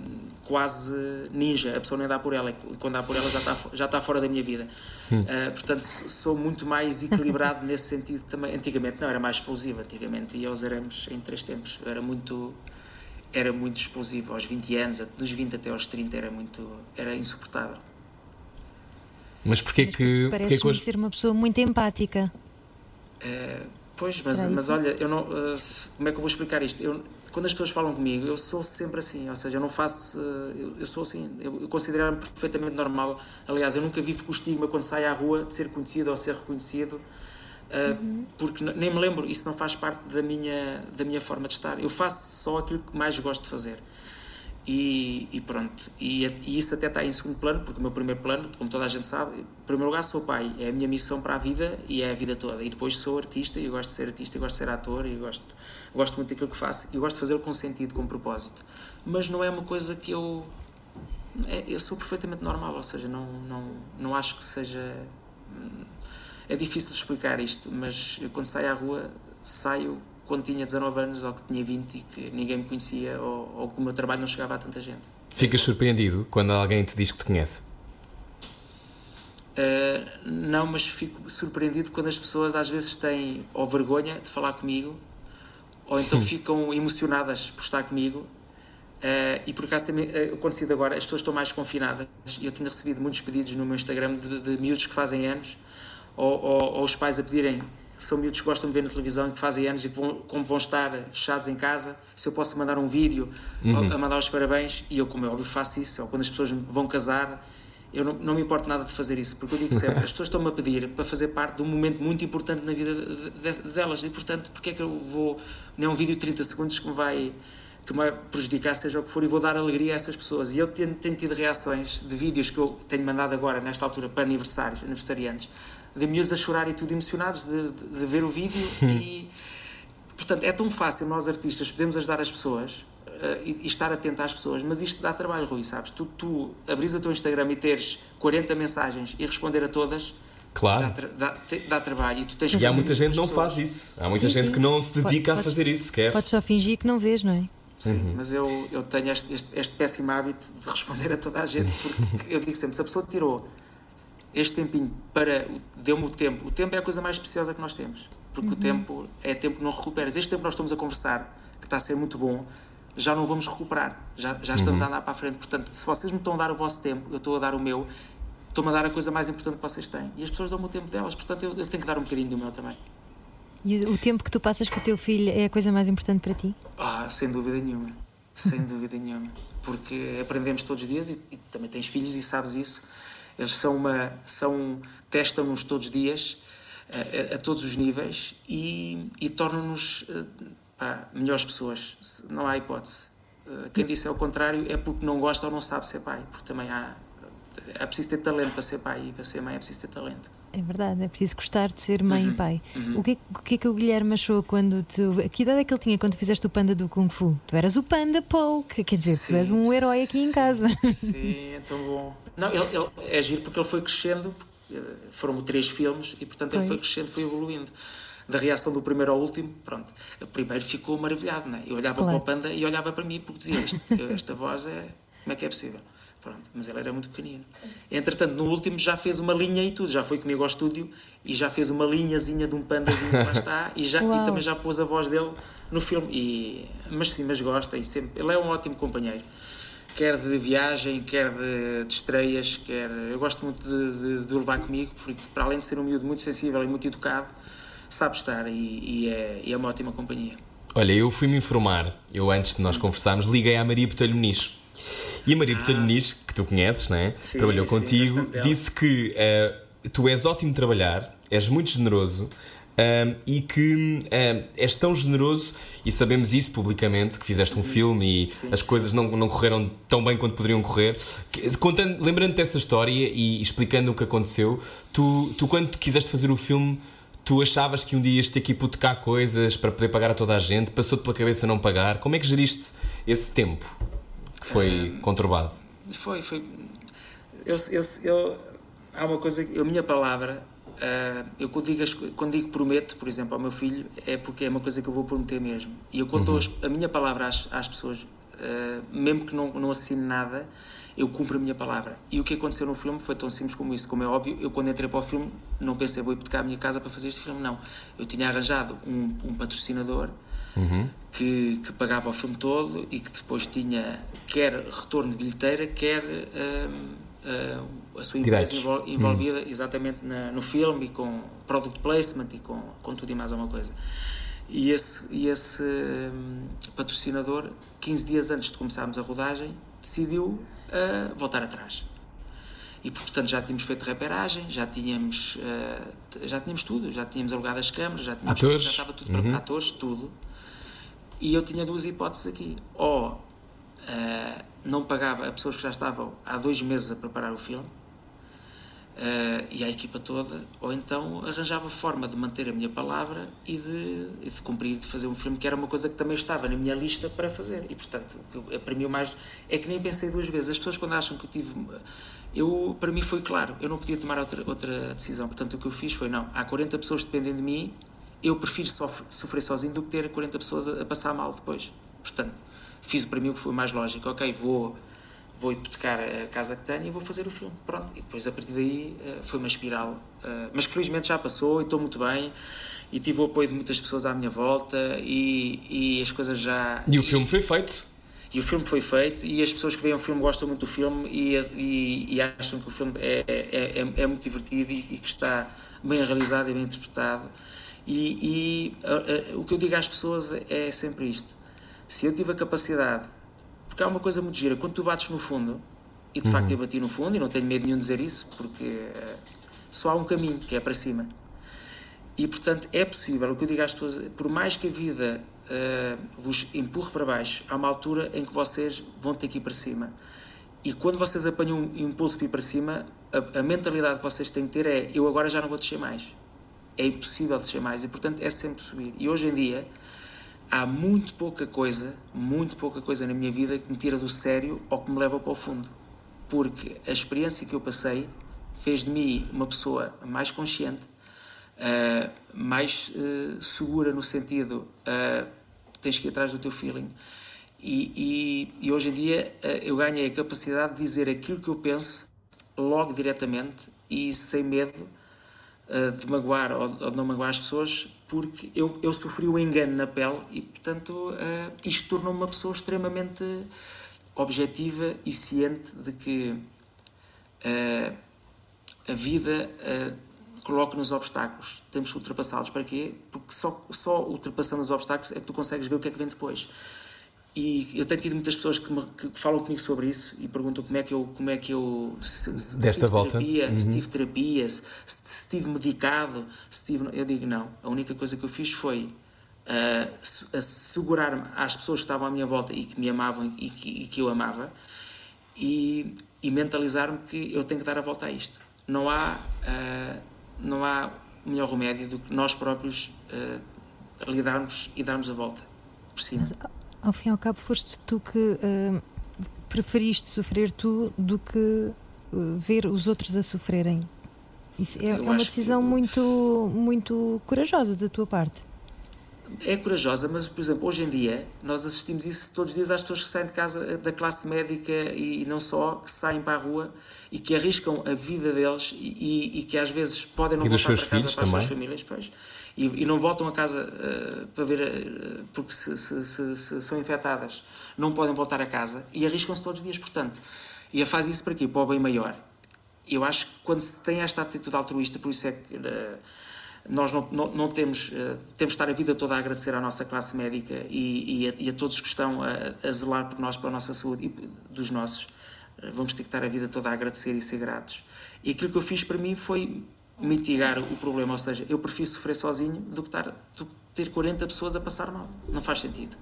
quase ninja, a pessoa nem dá por ela, e quando dá por ela já está, já está fora da minha vida. Uh, portanto, sou muito mais equilibrado nesse sentido também. Antigamente não, era mais explosivo. Antigamente ia aos arames em três tempos. Eu era muito era muito explosivo aos 20 anos, dos 20 até aos 30 era muito era insuportável. Mas porquê mas que parece que hoje... ser uma pessoa muito empática? Uh, pois, mas, mas olha, eu não, uh, como é que eu vou explicar isto? Eu, quando as pessoas falam comigo, eu sou sempre assim, ou seja, eu não faço, uh, eu, eu, sou assim, eu, eu considero-me perfeitamente normal. Aliás, eu nunca vivo com o estigma quando saio à rua de ser conhecido ou ser reconhecido uhum. porque nem me lembro, isso não faz parte da minha, da minha forma de estar. Eu faço só aquilo que mais gosto de fazer. E, e pronto, e, e, isso até está em segundo plano, porque o meu primeiro plano, como toda a gente sabe, em primeiro lugar sou pai, é a minha missão para a vida e é a vida toda. E depois sou artista e gosto de ser artista, gosto de ser ator e gosto, gosto muito daquilo que faço e gosto de fazê-lo com sentido, com propósito. Mas não é uma coisa que eu. É, eu sou perfeitamente normal, ou seja, não, não, não acho que seja é difícil explicar isto, mas eu quando saio à rua, saio quando tinha 19 anos ou que tinha 20 e que ninguém me conhecia ou, ou que o meu trabalho não chegava a tanta gente. Ficas surpreendido quando alguém te diz que te conhece? Uh, não, mas fico surpreendido quando as pessoas às vezes têm ou vergonha de falar comigo ou então ficam emocionadas por estar comigo. Uh, e por acaso tem uh, acontecido agora, as pessoas estão mais confinadas eu tenho recebido muitos pedidos no meu Instagram de, de miúdos que fazem anos ou, ou, ou, os pais a pedirem que são miúdos que gostam de ver na televisão e que fazem anos e que vão, como vão estar fechados em casa, se eu posso mandar um vídeo uhum. a mandar os parabéns e eu, como é óbvio, faço isso. Ou quando as pessoas vão casar, eu não, não me importo nada de fazer isso, porque eu digo sempre: as pessoas estão-me a pedir para fazer parte de um momento muito importante na vida delas e, portanto, porque é que eu vou. Não é um vídeo de 30 segundos que me vai que me prejudicar, seja o que for, e vou dar alegria a essas pessoas. E eu tenho, tenho tido reações de vídeos que eu tenho mandado agora, nesta altura, para aniversários, aniversariantes, de miúdos a chorar e tudo emocionados de, de, de ver o vídeo. e, portanto, é tão fácil nós artistas podemos ajudar as pessoas uh, e, e, estar atento às pessoas, mas isto dá trabalho, Rui, sabes? Tu, tu abris o teu Instagram e teres 40 mensagens e responder a todas. Claro. Dá, dá, dá, trabalho e tu tens E há muita gente que não faz isso. Há muita sim, gente sim. que não se dedica Pode, a fazer isso sequer. Podes só fingir que não vês, não é? Sim, uhum. mas eu, eu tenho este, este, este, péssimo hábito de responder a toda a gente, porque eu digo sempre: se a pessoa tirou este tempinho para. deu-me o tempo, o tempo é a coisa mais preciosa que nós temos, porque uhum. o tempo é tempo que não recuperas. Este tempo que nós estamos a conversar, que está a ser muito bom, já não vamos recuperar, já, já estamos uhum. a andar para a frente. Portanto, se vocês me estão a dar o vosso tempo, eu estou a dar o meu, estou-me a dar a coisa mais importante que vocês têm. E as pessoas dão-me o tempo delas, portanto, eu, eu tenho que dar um bocadinho do meu também. E o tempo que tu passas com o teu filho é a coisa mais importante para ti? Ah, sem dúvida nenhuma. Sem dúvida nenhuma. Porque aprendemos todos os dias e, e, também tens filhos e sabes isso. Eles são uma. São, testam-nos todos os dias, a, a, a, todos os níveis e, e tornam-nos eh, melhores pessoas. Não há hipótese. Eh, quem disse é o contrário é porque não gosta ou não sabe ser pai. Porque também há. É preciso ter talento para ser pai e para ser mãe é preciso ter talento. É verdade, é preciso gostar de ser mãe uhum, e pai. Uhum. O, que é, o que é que o Guilherme achou quando te. Que idade é que ele tinha quando fizeste o panda do Kung Fu? Tu eras o panda Paul, quer dizer, sim, tu és um herói aqui em casa. Sim, é tão bom. Não, ele, ele, é giro porque ele foi crescendo, eh, foram três filmes e portanto ele foi crescendo, foi evoluindo. Da reação do primeiro ao último, pronto. O primeiro ficou maravilhado, né? Eu olhava claro. para o panda e olhava para mim porque dizia: esta voz é. Como é que é possível? Pronto, mas ele era muito pequenino. Entretanto, no último já fez uma linha e tudo, já foi comigo ao estúdio e já fez uma linhazinha de um pandazinho que lá está e, já, e também já pôs a voz dele no filme. E, mas sim, mas gosta e sempre. Ele é um ótimo companheiro. Quer de viagem, quer de, de estreias, quer. Eu gosto muito de, de, de, o levar comigo, porque para além de ser um miúdo muito sensível e muito educado, sabe estar e, e, é, e é uma ótima companhia. Olha, eu fui-me informar, eu antes de nós conversarmos, liguei à Maria Botelho Muniz e a Maria ah. Botelho que tu conheces, né? Sim, trabalhou sim, contigo, disse que uh, tu és ótimo de trabalhar, és muito generoso. Um, eh, e que um, eh, és tão generoso e sabemos isso publicamente que fizeste um uhum. filme e sim, as coisas não, não correram tão bem quanto poderiam correr contando lembrando dessa história e explicando o que aconteceu tu, tu quando quiseste fazer o filme tu achavas que um dia ias ter que hipotecar coisas para poder pagar a toda a gente passou-te pela cabeça não pagar como é que geriste esse tempo foi uh, conturbado? Foi, foi. Eu, eu, eu, há uma coisa, a minha palavra, uh, eu quando digo, quando digo prometo, por exemplo, ao meu filho, é porque é uma coisa que eu vou prometer mesmo. E eu quando uhum. a minha palavra às, às pessoas, uh, mesmo que não, não assine nada, eu cumpro a minha palavra. E o que aconteceu no filme foi tão simples como isso. Como é óbvio, eu quando entrei para o filme não pensei, vou hipotecar a minha casa para fazer este filme, não. Eu tinha arranjado um, um patrocinador uhum. que, que, pagava o filme todo e que depois tinha quer retorno de bilheteira, quer um, a sua empresa Direitos. envolvida uhum. exatamente na, no filme e com product placement e com, com tudo e mais alguma coisa. E esse, e esse um, patrocinador, 15 dias antes de começarmos a rodagem, decidiu uh, voltar atrás. E portanto já tínhamos feito reperagem, já tínhamos, uh, já tínhamos tudo, já tínhamos alugado as câmaras, já, tínhamos atores. Tudo, já estava tudo uhum. para atores, tudo. E eu tinha duas hipóteses aqui. Ou uh, não pagava a pessoas que já estavam há dois meses a preparar o filme uh, e a equipa toda, ou então arranjava forma de manter a minha palavra e de, e de cumprir, de fazer um filme que era uma coisa que também estava na minha lista para fazer. E portanto, para mim o mais. É que nem pensei duas vezes. As pessoas quando acham que eu tive. Eu, para mim foi claro, eu não podia tomar outra, outra decisão. Portanto, o que eu fiz foi: não, há 40 pessoas que dependem de mim eu prefiro sofrer sozinho do que ter 40 pessoas a, passar mal depois. Portanto, fiz para mim o que foi mais lógico. Ok, vou, vou hipotecar a casa que tenho e vou fazer o filme. Pronto. E depois, a partir daí, uh, foi uma espiral. Uh, mas que felizmente já passou e estou muito bem. E tive o apoio de muitas pessoas à minha volta e, e as coisas já. E o filme foi feito? E o filme foi feito e as pessoas que veem o filme gostam muito do filme e, e, e acham que o filme é, é, é, é muito divertido e, e, que está bem realizado e bem interpretado. E, e o que eu digo às pessoas é sempre isto: se eu tive a capacidade, porque há uma coisa muito gira, quando tu bates no fundo, e de uhum. facto eu bati no fundo e não tenho medo nenhum de dizer isso, porque uh, só há um caminho que é para cima. E portanto é possível, o que eu digo às pessoas, por mais que a vida uh, vos empurre para baixo, há uma altura em que vocês vão ter que ir para cima. E quando vocês apanham um impulso para ir para cima, a, a mentalidade que vocês têm que ter é: eu agora já não vou descer mais. É impossível descer mais e, portanto, é sempre subir. E hoje em dia, há muito pouca coisa, muito pouca coisa na minha vida que me tira do sério ou que me leva para o fundo. Porque a experiência que eu passei fez de mim uma pessoa mais consciente, uh, mais uh, segura no sentido uh, tens que ir atrás do teu feeling. E, e, e hoje em dia eu ganhei a capacidade de dizer aquilo que eu penso logo diretamente e sem medo de magoar ou, de não magoar as pessoas, porque eu, eu sofri o engano na pele e, portanto, isto tornou-me uma pessoa extremamente objetiva e ciente de que a vida coloca-nos obstáculos. Temos que ultrapassá-los. Para quê? Porque só, só ultrapassando os obstáculos é que tu consegues ver o que é que vem depois. E eu tenho tido muitas pessoas que, me, que falam comigo sobre isso e perguntam como é que eu, como é que eu se, se, Desta se volta. terapia, uhum. se tive terapia, se, se estive medicado, se tive, eu digo não. A única coisa que eu fiz foi uh, assegurar-me às pessoas que estavam à minha volta e que me amavam e que, e que eu amava e, e mentalizar-me que eu tenho que dar a volta a isto. Não há uh, não há melhor remédio do que nós próprios uh, lidarmos e darmos a volta por cima. Ao fim e ao cabo, foste tu que uh, preferiste sofrer tu do que uh, ver os outros a sofrerem. Isso é, é uma decisão que... muito, muito corajosa da tua parte é corajosa, mas, por exemplo, hoje em dia, nós assistimos isso todos os dias às pessoas que saem de casa eh, da classe médica e, não só, que saem para a rua e que arriscam a vida deles e, e que às vezes podem não voltar para casa para as suas famílias, pois, e, e, não voltam a casa uh, para ver, uh, porque se, se, se, se, são infectadas, não podem voltar a casa e arriscam-se todos os dias, portanto. E a faz isso para quê? Para o bem maior. Eu acho que quando se tem esta atitude altruísta, por isso é que. Uh, nós não, não, não temos, uh, temos de estar a vida toda a agradecer à nossa classe médica e, e, a, e a, todos que estão a, a, zelar por nós, pela nossa saúde e dos nossos. Uh, vamos ter que estar a vida toda a agradecer e ser gratos. E aquilo que eu fiz para mim foi mitigar o problema, ou seja, eu prefiro sofrer sozinho do que, estar, do que ter 40 pessoas a passar mal. Não faz sentido.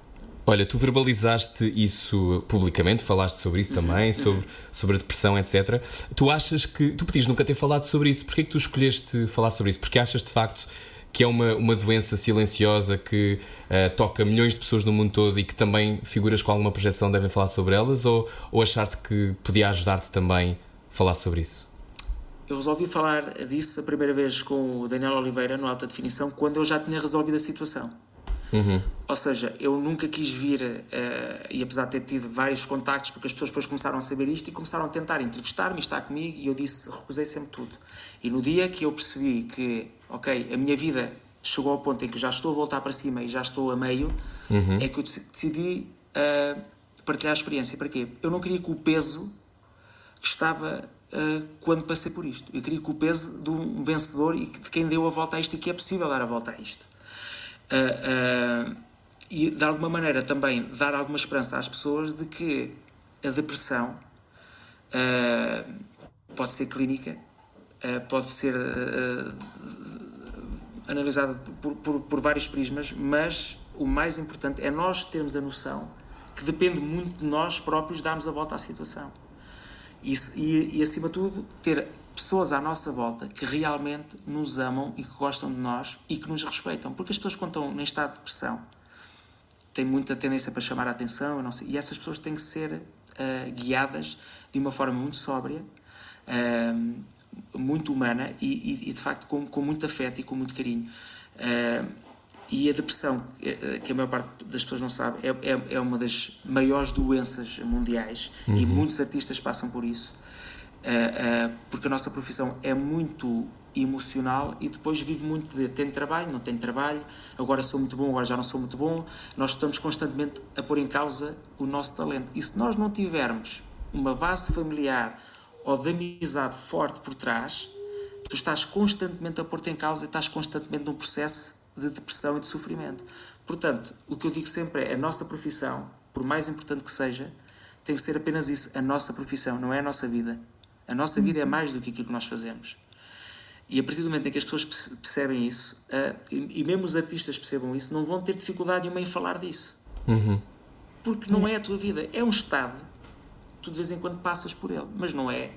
Olha, tu verbalizaste isso publicamente, falaste sobre isso também, uhum. sobre, sobre a depressão, etc. Tu achas que. Tu podias nunca ter falado sobre isso. Porquê é que tu escolheste falar sobre isso? Porque achas de facto que é uma, uma doença silenciosa que uh, toca milhões de pessoas no mundo todo e que também figuras com alguma projeção devem falar sobre elas? Ou, ou achaste que podia ajudar-te também a falar sobre isso? Eu resolvi falar disso a primeira vez com o Daniel Oliveira no Alta Definição, quando eu já tinha resolvido a situação. Uhum. Ou seja, eu nunca quis vir, uh, e apesar de ter tido vários contactos, porque as pessoas depois começaram a saber isto e começaram a tentar entrevistar-me, estar comigo, e eu disse, recusei sempre tudo. E no dia que eu percebi que, ok, a minha vida chegou ao ponto em que já estou a voltar para cima e já estou a meio, uhum. é que eu decidi uh, partilhar a experiência. Para quê? Eu não queria que o peso que estava uh, quando passei por isto. Eu queria que o peso de um vencedor e de quem deu a volta a isto e que é possível dar a volta a isto uh, uh, e de alguma maneira também dar alguma esperança às pessoas de que a depressão uh, pode ser clínica, pode ser analisada por, por, por vários prismas, mas o mais importante é nós termos a noção que depende muito de nós próprios darmos a volta à situação. E, e, e, acima de tudo, ter pessoas à nossa volta que realmente nos amam e que gostam de nós e que nos respeitam. Porque as pessoas, quando estão em estado de depressão, têm muita tendência para chamar a atenção e essas pessoas têm que ser uh, guiadas de uma forma muito sóbria, uh, muito humana e, e, e, de facto com, com muito afeto e com muito carinho. Uh, E a depressão, eh, que a maior parte das pessoas não sabe, é, é, é uma das maiores doenças mundiais uhum. e muitos artistas passam por isso, uh, uh, porque a nossa profissão é muito emocional e depois vive muito de tenho trabalho, não tenho trabalho, agora sou muito bom, agora já não sou muito bom. Nós estamos constantemente a pôr em causa o nosso talento. E se nós não tivermos uma base familiar ou de amizade forte por trás, tu estás constantemente a pôr-te em causa e estás constantemente num processo de depressão e de sofrimento. Portanto, o que eu digo sempre é a nossa profissão, por mais importante que seja, tem que ser apenas isso, a nossa profissão, não é a nossa vida. A nossa vida é mais do que aquilo que nós fazemos. E a partir do momento em que as pessoas percebem isso, uh, e, e, mesmo os artistas percebam isso, não vão ter dificuldade nenhuma em falar disso. Uhum. Porque não é a tua vida, é um estado. Tu de vez em quando passas por ele, mas não é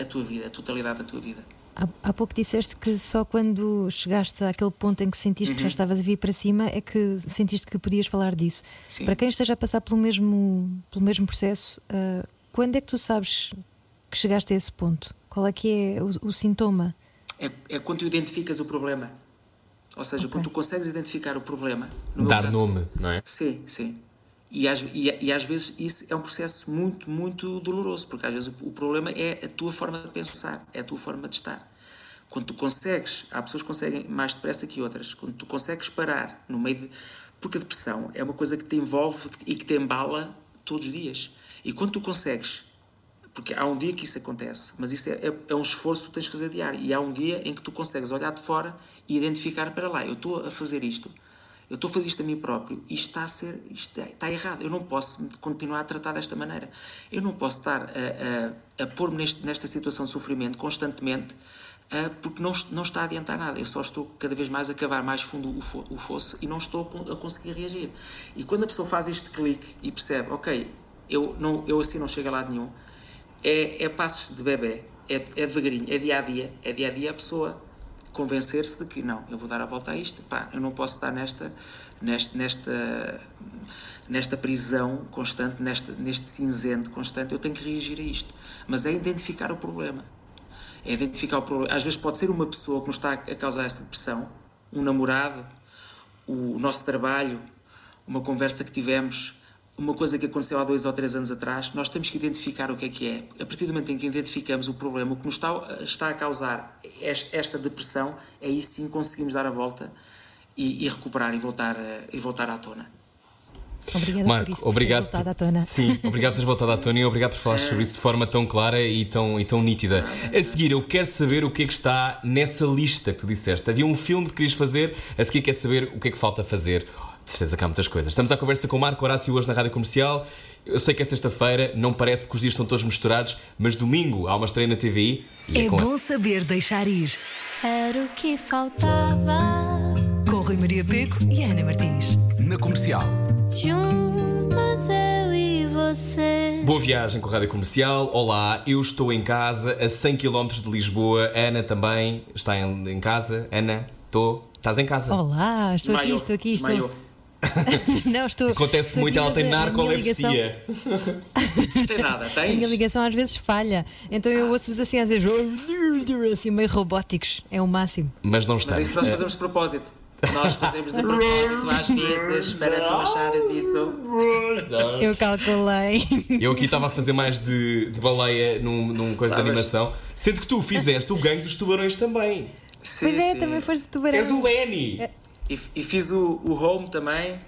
a tua vida, a totalidade da tua vida. Há, há pouco disseste que só quando chegaste àquele ponto em que sentiste uhum. que já uhum. estavas a vir para cima é que sentiste que podias falar disso. Sim. Para quem esteja a passar pelo mesmo, pelo mesmo processo, uh, quando é que tu sabes que chegaste a esse ponto? Qual é que é o, o sintoma? É, é, quando tu identificas o problema. Ou seja, okay. quando tu consegues identificar o problema. Dar caso, nome, não é? Sim, sim. E às, e, e às vezes isso é um processo muito, muito doloroso, porque às vezes o, o, problema é a tua forma de pensar, é a tua forma de estar. Quando tu consegues, há pessoas que conseguem mais depressa que outras, quando tu consegues parar no meio de. Porque a depressão é uma coisa que te envolve e que te embala todos os dias. E quando tu consegues, porque há um dia que isso acontece, mas isso é, é, é um esforço que tens de fazer diário. E há um dia em que tu consegues olhar de fora e identificar para lá, eu estou a fazer isto eu estou a fazer isto a mim próprio e está a ser, isto é, está errado. Eu não posso continuar a tratar desta maneira. Eu não posso estar a, a, a pôr-me nesta situação de sofrimento constantemente porque não, não está a adiantar nada. Eu só estou cada vez mais a cavar mais fundo o, fo, o fosso e não estou a conseguir reagir. E quando a pessoa faz este clique e percebe, ok, eu, não, eu assim não chego a lado nenhum, é, é passos de bebê, é, é devagarinho, é dia a dia, é dia a dia a pessoa convencer-se de que não, eu vou dar a volta a isto, pá, eu não posso estar nesta, nesta, nesta, nesta prisão constante, nesta, neste cinzento constante, eu tenho que reagir a isto. Mas é identificar o problema. É identificar o problema. Às vezes pode ser uma pessoa que nos está a causar essa depressão, um namorado, o nosso trabalho, uma conversa que tivemos, uma coisa que aconteceu há dois ou três anos atrás, nós temos que identificar o que é que é. A partir do momento em que identificamos o problema, o que nos está, está a causar esta depressão, aí sim conseguimos dar a volta e, e recuperar e voltar, e voltar à tona. Obrigada Marco, por isso, obrigado por à tona. Sim, obrigado por teres voltado à tona e obrigado por falar sobre isso de forma tão clara e tão, e tão nítida. A seguir, eu quero saber o que é que está nessa lista que tu disseste. Havia um filme que querias fazer, a seguir quer saber o que é que falta fazer. De certeza que há muitas coisas. Estamos à conversa com o Marco Horácio hoje na Rádio Comercial. Eu sei que é sexta-feira, não parece porque os dias estão todos misturados, mas domingo há uma estreia na TVI. é, é bom saber deixar ir. Era o que faltava. Com Rui Maria Peco e Ana Martins. Na Comercial. Juntos eu e você. Boa viagem com a Rádio Comercial. Olá, eu estou em casa a 100 km de Lisboa. Ana também está em, em casa. Ana, estou. Estás em casa? Olá, estou aqui, estou aqui, estou. não, estou. Acontece estou muito, ela tem narcolepsia. Não tem nada, tens? A minha ligação às vezes falha. Então eu ouço-vos assim às vezes, assim, meio robóticos. É o máximo. Mas não está. Mas é isso que nós fazemos de propósito. Nós fazemos de propósito às vezes para tu achares isso. Eu calculei. Eu aqui estava a fazer mais de, de baleia num, num coisa de animação. Sendo que tu fizeste o gangue dos tubarões também. Sim, pois é, sim. também foste tubarão. És o Lenny. É. E, e, fiz o, o Home também.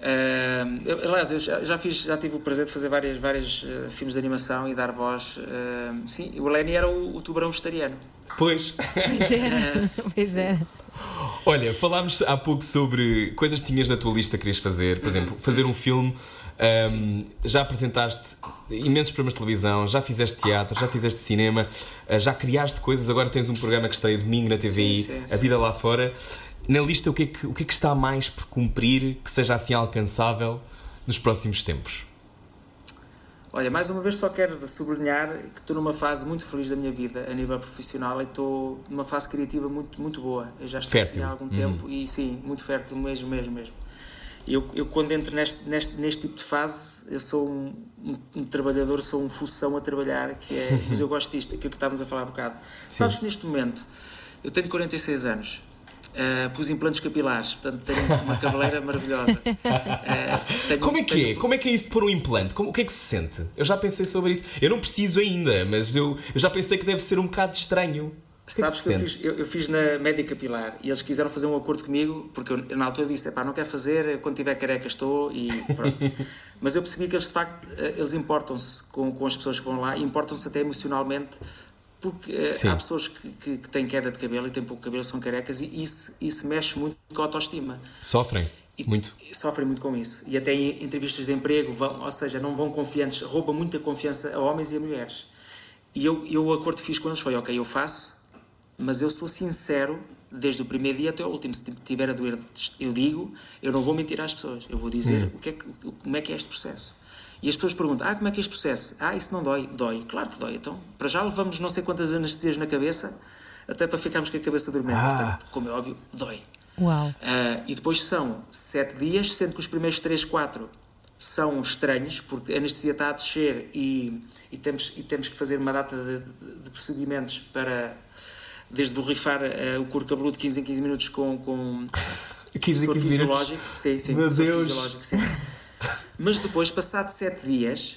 Uh, eu, aliás, eu já, já, fiz, já tive o prazer de fazer várias, vários uh, filmes de animação e dar voz. Uh, sim, o Lenny era o, o, tubarão vegetariano. Pois. Pois é. pois é. Olha, falámos há pouco sobre coisas que tinhas na tua lista que querias fazer. Por exemplo, fazer um filme. Um, já apresentaste imensos programas de televisão, já fizeste teatro, já fizeste cinema, já criaste coisas. Agora tens um programa que estreia domingo na TVI, sim, sim, A Vida Lá Fora. Na lista, o que, é que, o que é que está mais por cumprir que seja assim alcançável nos próximos tempos? Olha, mais uma vez só quero sublinhar que estou numa fase muito feliz da minha vida a nível profissional e estou numa fase criativa muito, muito boa. Eu já estou assim há algum uhum. tempo e sim, muito fértil mesmo, mesmo, mesmo. Eu, eu quando entro neste, neste, neste tipo de fase, eu sou um, um, um trabalhador, sou um função a trabalhar, que é, mas eu gosto disto, aquilo que estávamos a falar há um bocado. Sim. Sabes que neste momento, eu tenho 46 anos, Uh, pus implantes capilares, portanto tenho uma cabeleira maravilhosa. Uh, tenho, como é que tenho... é? Como é que é isso de pôr um implante? Como, o que é que se sente? Eu já pensei sobre isso. Eu não preciso ainda, mas eu, eu já pensei que deve ser um bocado estranho. Que Sabes que, que eu, fiz, eu, eu, fiz, na média capilar e eles quiseram fazer um acordo comigo, porque eu, na altura disse: pá, não quero fazer, quando tiver careca estou e pronto. Mas eu percebi que eles de facto eh, eles importam-se com, com as pessoas que vão lá e importam-se até emocionalmente porque eh, Sim. há pessoas que, que, que, têm queda de cabelo e têm pouco cabelo, são carecas, e isso, isso mexe muito com a autoestima. Sofrem. E, muito. Sofrem muito com isso. E até em entrevistas de emprego, vão, ou seja, não vão confiantes, rouba muita confiança a homens e a mulheres. E eu, eu o acordo que fiz com eles foi: ok, eu faço, mas eu sou sincero desde o primeiro dia até o último. Se tiver a doer, eu digo, eu não vou mentir às pessoas, eu vou dizer hum. o que é como é que é este processo. E as pessoas perguntam: ah, como é que é este processo? Ah, isso não dói? Dói. Claro que dói. Então, para já levamos não sei quantas anestesias na cabeça, até para ficarmos com a cabeça dormente. Ah. Portanto, como é óbvio, dói. Uau. Uh, e depois são sete dias, sendo que os primeiros três, quatro são estranhos, porque a anestesia está a descer e, e, temos, e temos que fazer uma data de, de, de procedimentos para, desde borrifar uh, o couro cabeludo de 15 em 15 minutos com, com 15 em 15 fisiológico. Minutos. Sim, sim, Meu Deus. fisiológico, sim. Mas depois, passado sete dias,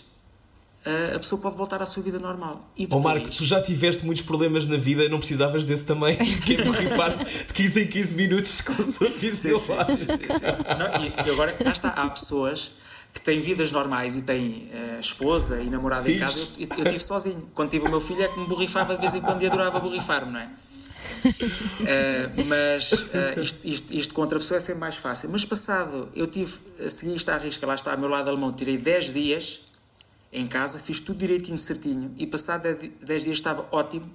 a pessoa pode voltar à sua vida normal. E depois... Oh Marco, tu já tiveste muitos problemas na vida, não precisavas desse também, que é borrifar de 15 em 15 minutos com o seu. Sim, sim, sim, sim. Não, e agora, já está, há pessoas que têm vidas normais e têm uh, esposa e namorada Filhos. em casa. Eu, eu, eu tive sozinho. Quando tive o meu filho é que me borrifava de vez em quando e adorava borrifar-me, não é? Uh, mas uh, isto, isto, isto, contra a pessoa é sempre mais fácil. Mas passado, eu tive, a seguir isto à risca, lá está ao meu lado alemão, tirei 10 dias em casa, fiz tudo direitinho, certinho, e passado 10 dias estava ótimo,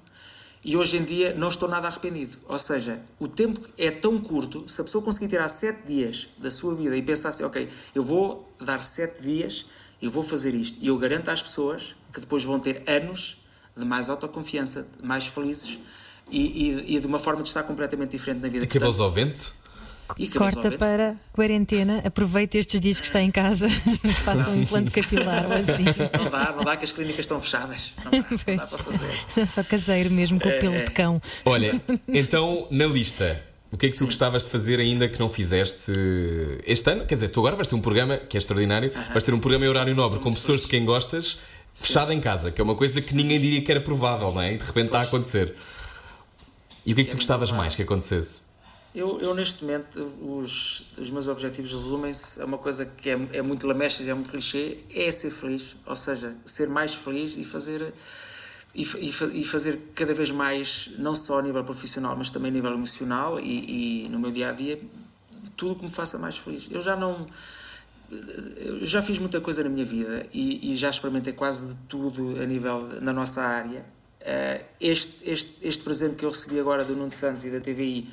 e hoje em dia não estou nada arrependido. Ou seja, o tempo é tão curto, se a pessoa conseguir tirar 7 dias da sua vida e pensar assim, ok, eu vou dar 7 dias, eu vou fazer isto, e eu garanto às pessoas que depois vão ter anos de mais autoconfiança, mais felizes, e, e, e, de uma forma de estar completamente diferente na vida. E cabelos ao vento? E Corta para quarentena, aproveita estes dias que está em casa, faça um implante capilar ou assim. Não dá, não dá que as clínicas estão fechadas. Não dá, não dá para fazer. Só caseiro mesmo, com o pelo é, de cão. Olha, então na lista. O que é que Sim. tu gostavas de fazer ainda que não fizeste este ano? Quer dizer, tu agora vais ter um programa que é extraordinário, uh -huh. vais ter um programa em horário nobre com pessoas de quem gostas, fechado em casa, que é uma coisa que ninguém diria que era provável, não é? E de repente está a acontecer. E o que é que tu gostavas mais que acontecesse? Eu, eu neste momento, os, os meus objetivos resumem-se a uma coisa que é, é muito lamechas, é muito clichê, é ser feliz, ou seja, ser mais feliz e fazer e, e, e, fazer cada vez mais, não só a nível profissional, mas também a nível emocional e, e no meu dia a dia, tudo que me faça mais feliz. Eu já não. Eu já fiz muita coisa na minha vida e, já experimentei quase de tudo a nível na nossa área este, este, este presente que eu recebi agora do Nuno Santos e da TVI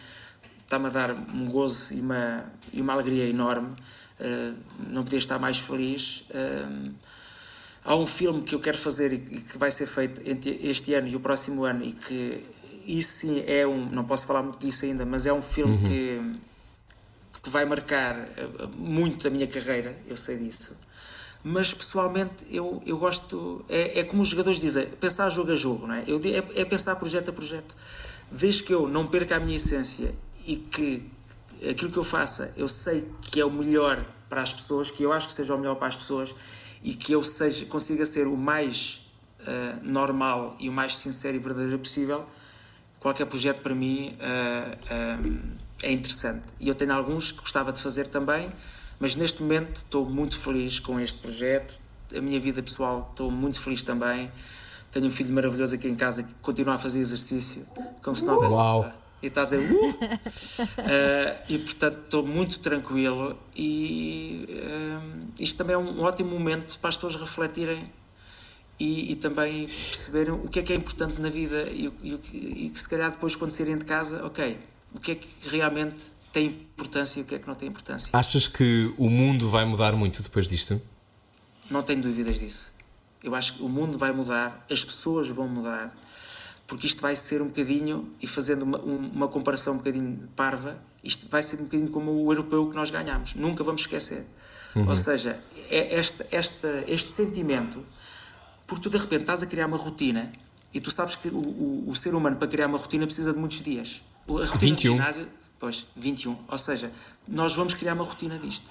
está-me a dar um gozo e uma, e uma alegria enorme. Uh, não podia estar mais feliz. Uh, há um filme que eu quero fazer e que vai ser feito entre este ano e o próximo ano e que isso sim é um, não posso falar muito disso ainda, mas é um filme uhum. que, que vai marcar muito a minha carreira, eu sei disso mas pessoalmente eu, eu gosto, é, é como os jogadores dizem, pensar jogo a jogo, não é? Eu, é, é pensar projeto a projeto. Desde que eu não perca a minha essência e que aquilo que eu faça eu sei que é o melhor para as pessoas, que eu acho que seja o melhor para as pessoas e que eu seja, consiga ser o mais uh, normal e o mais sincero e verdadeiro possível, qualquer projeto para mim uh, uh, é interessante. E eu tenho alguns que gostava de fazer também, mas neste momento estou muito feliz com este projeto. A minha vida pessoal estou muito feliz também. Tenho um filho maravilhoso aqui em casa que continua a fazer exercício, como se não houvesse. Uau. E está a dizer, uh! uh e portanto estou muito tranquilo. E uh, isto também é um ótimo momento para as pessoas refletirem e, e, também perceberem o que é que é importante na vida e, e, e que se calhar depois quando saírem de casa, ok, o que é que realmente tem importância e o que é que não tem importância. Achas que o mundo vai mudar muito depois disto? Não tenho dúvidas disso. Eu acho que o mundo vai mudar, as pessoas vão mudar, porque isto vai ser um bocadinho, e fazendo uma, uma comparação um bocadinho parva, isto vai ser um bocadinho como o europeu que nós ganhamos. Nunca vamos esquecer. Uhum. Ou seja, é este, este, este sentimento, porque tu de repente estás a criar uma rotina e tu sabes que o, o, o ser humano para criar uma rotina precisa de muitos dias. A rotina 21. do ginásio Pois, 21. Ou seja, nós vamos criar uma rotina disto.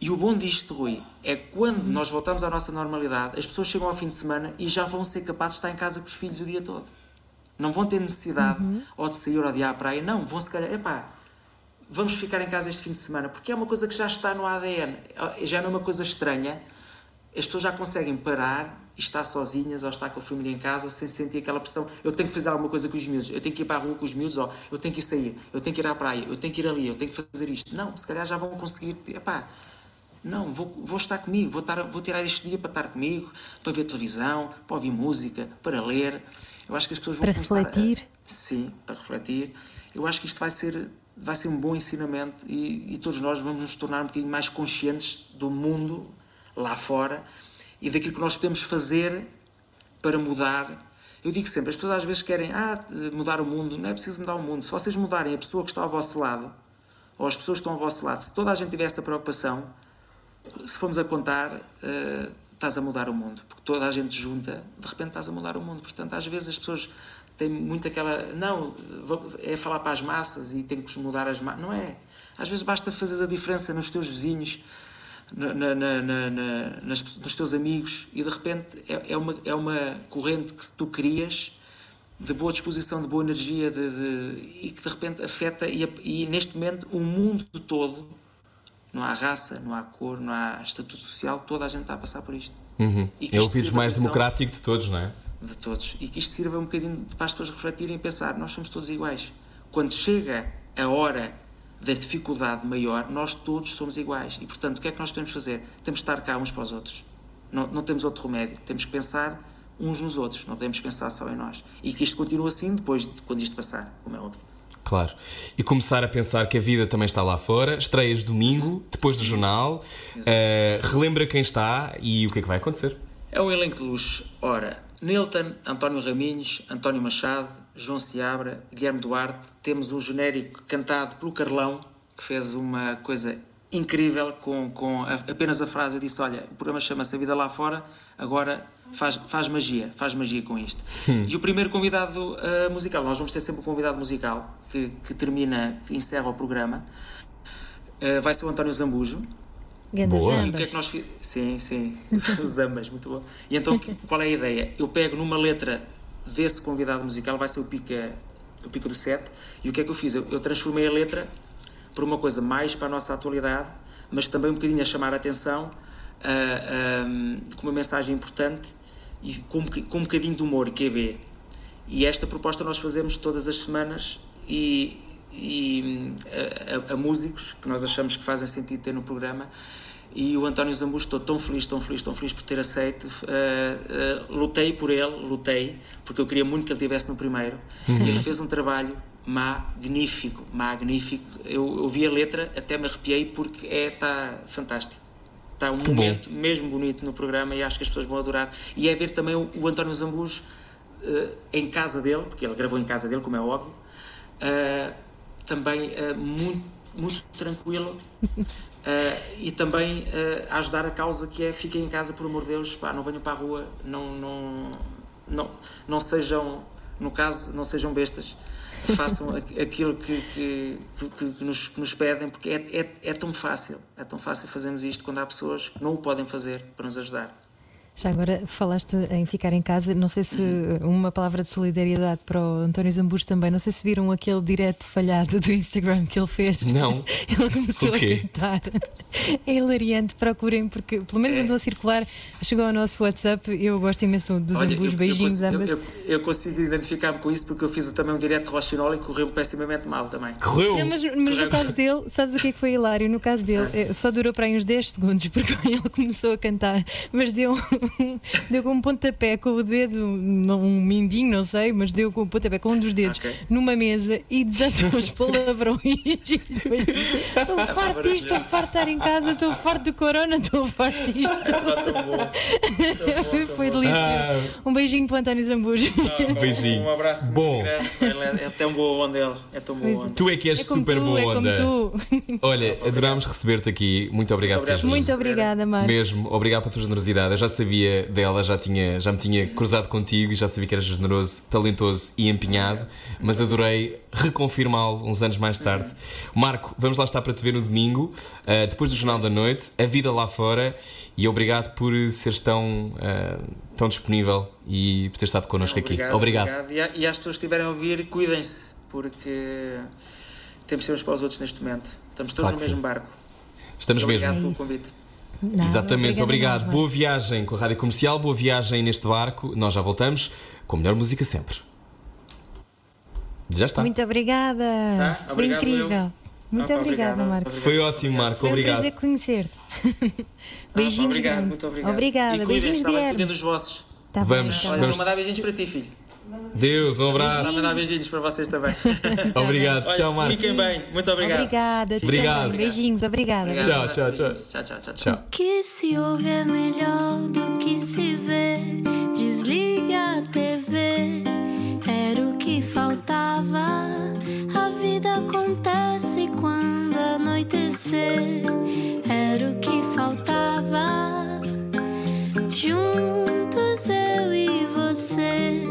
E o bom disto, Rui, é quando nós voltamos à nossa normalidade, as pessoas chegam ao fim de semana e já vão ser capazes de estar em casa com os filhos o dia todo. Não vão ter necessidade ou de sair ou de ir à praia. Não, vão se calhar, epá, vamos ficar em casa este fim de semana, porque é uma coisa que já está no ADN, já não é uma coisa estranha. As pessoas já conseguem parar e estar sozinhas ou estar com a família em casa sem sentir aquela pressão. Eu tenho que fazer alguma coisa com os miúdos, eu tenho que ir para a rua com os miúdos, ou eu tenho que ir sair, eu tenho que ir à praia, eu tenho que ir ali, eu tenho que fazer isto. Não, se calhar já vão conseguir. Epá, não, vou, vou estar comigo, vou, estar, vou tirar este dia para estar comigo, para ver televisão, para ouvir música, para ler. Eu acho que as pessoas vão Para começar refletir. A, sim, para refletir. Eu acho que isto vai ser, vai ser um bom ensinamento e, e todos nós vamos nos tornar um bocadinho mais conscientes do mundo lá fora e daquilo que nós podemos fazer para mudar. Eu digo sempre, as pessoas às vezes querem ah, mudar o mundo. Não é preciso mudar o mundo. Se vocês mudarem a pessoa que está ao vosso lado, ou as pessoas que estão ao vosso lado, se toda a gente tiver essa preocupação, se formos a contar, uh, estás a mudar o mundo. Porque toda a gente junta, de repente estás a mudar o mundo. Portanto, às vezes as pessoas têm muito aquela. Não, é falar para as massas e tem que mudar as massas. Não é. Às vezes basta fazer a diferença nos teus vizinhos, na, na, na, nas, nos teus amigos e de repente é, é, uma, é uma corrente que tu crias de boa disposição, de boa energia de, de, e que de repente afeta e, e neste momento o mundo todo não há raça, não há cor, não há estatuto social, toda a gente está a passar por isto. Uhum. E é o vírus mais democrático de todos, não é? De todos. E que isto sirva um bocadinho para as pessoas refletirem e pensar: nós somos todos iguais. Quando chega a hora da dificuldade maior, nós todos somos iguais. E portanto, o que é que nós podemos fazer? Temos de estar cá uns para os outros. Não, não temos outro remédio. Temos que pensar uns nos outros. Não podemos pensar só em nós. E que isto continue assim depois de quando isto passar, como é óbvio. Claro. E começar a pensar que a vida também está lá fora. Estreias domingo, depois do jornal. Uh, relembra quem está e o que é que vai acontecer. É um elenco de luxo. Ora, Nilton, António Raminhos, António Machado, João Seabra, Guilherme Duarte. Temos um genérico cantado pelo Carlão, que fez uma coisa incrível com, com a- apenas a frase. Eu disse: Olha, o programa chama-se A Vida Lá Fora, agora faz, faz magia, faz magia com isto. E o primeiro convidado ah, musical, nós vamos ter sempre um convidado musical que, que termina, que encerra o programa. Ah, vai ser o António Zambujo. Ganda Boa. E o que é zambas. que nós? Sim, sim, os ambas, muito bom. E então, qual é a ideia? Eu pego numa letra desse convidado musical, vai ser o Pica, o pica do Sete, e o que é que eu fiz? Eu, eu transformei a letra por uma coisa mais para a nossa atualidade, mas também um bocadinho a chamar a atenção, ah, ah, com uma mensagem importante e com, um com um bocadinho de humor, QB. E esta proposta nós fazemos todas as semanas e, e a, a- a músicos que nós achamos que fazem sentido ter no programa. E o António Zambujo, estou tão feliz, tão feliz, tão feliz por ter aceito. Uh, uh, lutei por ele, lutei, porque eu queria muito que ele estivesse no primeiro. E ele fez um trabalho magnífico, magnífico. Eu, eu vi a letra, até me arrepiei, porque é, está fantástico. Está um bom. momento mesmo bonito no programa e acho que as pessoas vão adorar. E é ver também o, o António Zambujo eh, em casa dele, porque ele gravou em casa dele, como é óbvio, também muito, muito tranquilo eh, e também a ajudar a causa que é fiquem em casa, por amor de Deus, pá, não venham para a rua, não, não, não, não sejam, no caso, não sejam bestas. Façam aqu- aquilo que, que, que, que nos, que nos pedem, porque é, é, é tão fácil. É tão fácil fazermos isto quando há pessoas que não o podem fazer para nos ajudar. Já agora falaste em ficar em casa, não sei se uma palavra de solidariedade para o António Zambujo também. Não sei se viram aquele direto falhado do Instagram que ele fez. Não. Ele começou a cantar. É hilariante, procurem, porque pelo menos andou a circular. Chegou ao nosso WhatsApp. Eu gosto imenso do Olha, Zambujo. eu, Beijinhos, eu, eu, eu, eu consigo identificar-me com isso porque eu fiz também um direto de Rochinol e correu pessimamente mal também. Correu! Não, mas, mas no Correto. caso dele, sabes o que é que foi hilário? No caso dele, eh, só durou para aí uns 10 segundos, porque ele começou a cantar, mas deu, deu com um pontapé com o dedo, não- um mindinho, não sei, mas deu com um pontapé com um dos dedos Ok. numa mesa e desatou os palavrões. Estou farto disto, estou farto de estar em casa, estou farto do corona, estou farto disto. Ah. Tão bom, tão Foi delicioso. Um beijinho para o António Zambujo. Um beijinho. Um abraço Bom. muito grande. Ele É, é tão boa onda ele. É tão boa onda. Tu é que és É super tu, boa é como onda. tu. Olha, adorámos receber-te aqui. Muito obrigado Muito por teres obrigado. Muito obrigada, Mário. Mesmo, obrigado pela tua generosidade. Eu já sabia. Sabia dela, já, tinha, já me tinha cruzado contigo e já sabia que eras generoso, talentoso e empenhado, mas adorei reconfirmá-lo uns anos mais tarde. Marco, vamos lá estar para te ver no domingo, uh, depois do Jornal da Noite, a vida lá fora, e obrigado por seres tão, uh, tão disponível e por ter estado connosco obrigado, aqui. Obrigado. obrigado. E, às pessoas que estiverem a ouvir, cuidem-se, porque temos de ser uns para os outros neste momento. Estamos todos Claro no que mesmo barco. Estamos Muito mesmo. Obrigado pelo convite. Nada, Exatamente, obrigado. Boa viagem com a Rádio Comercial, boa viagem neste barco. Nós já voltamos com a melhor música sempre. Já está. Muito obrigada. Tá, Foi obrigado, incrível. eu. Muito Ah, obrigada, obrigado. Marco. Obrigado. Foi ótimo, Marco. Foi um Obrigado. prazer conhecer-te. Ah, Beijinhos. obrigado, grandes. muito obrigado. Obrigada. E cuidem-se, Beijinhos, está bem? Cuidem dos vossos. Tá Vamos. bem, tá Olha, bem. estou a mandar beijinhos para ti, filho. Deus, um abraço. Vou mandar beijinhos para vocês também. obrigado, Olha, tchau, Marcos. Fiquem bem, muito obrigado. Obrigada, obrigado. Beijinhos, obrigada. Tchau, tchau, tchau. tchau, tchau, tchau. Tchau. Que se ouve é melhor do que se vê. Desliga a TV. Era o que faltava. A vida acontece quando anoitecer. Era o que faltava. Juntos eu e você.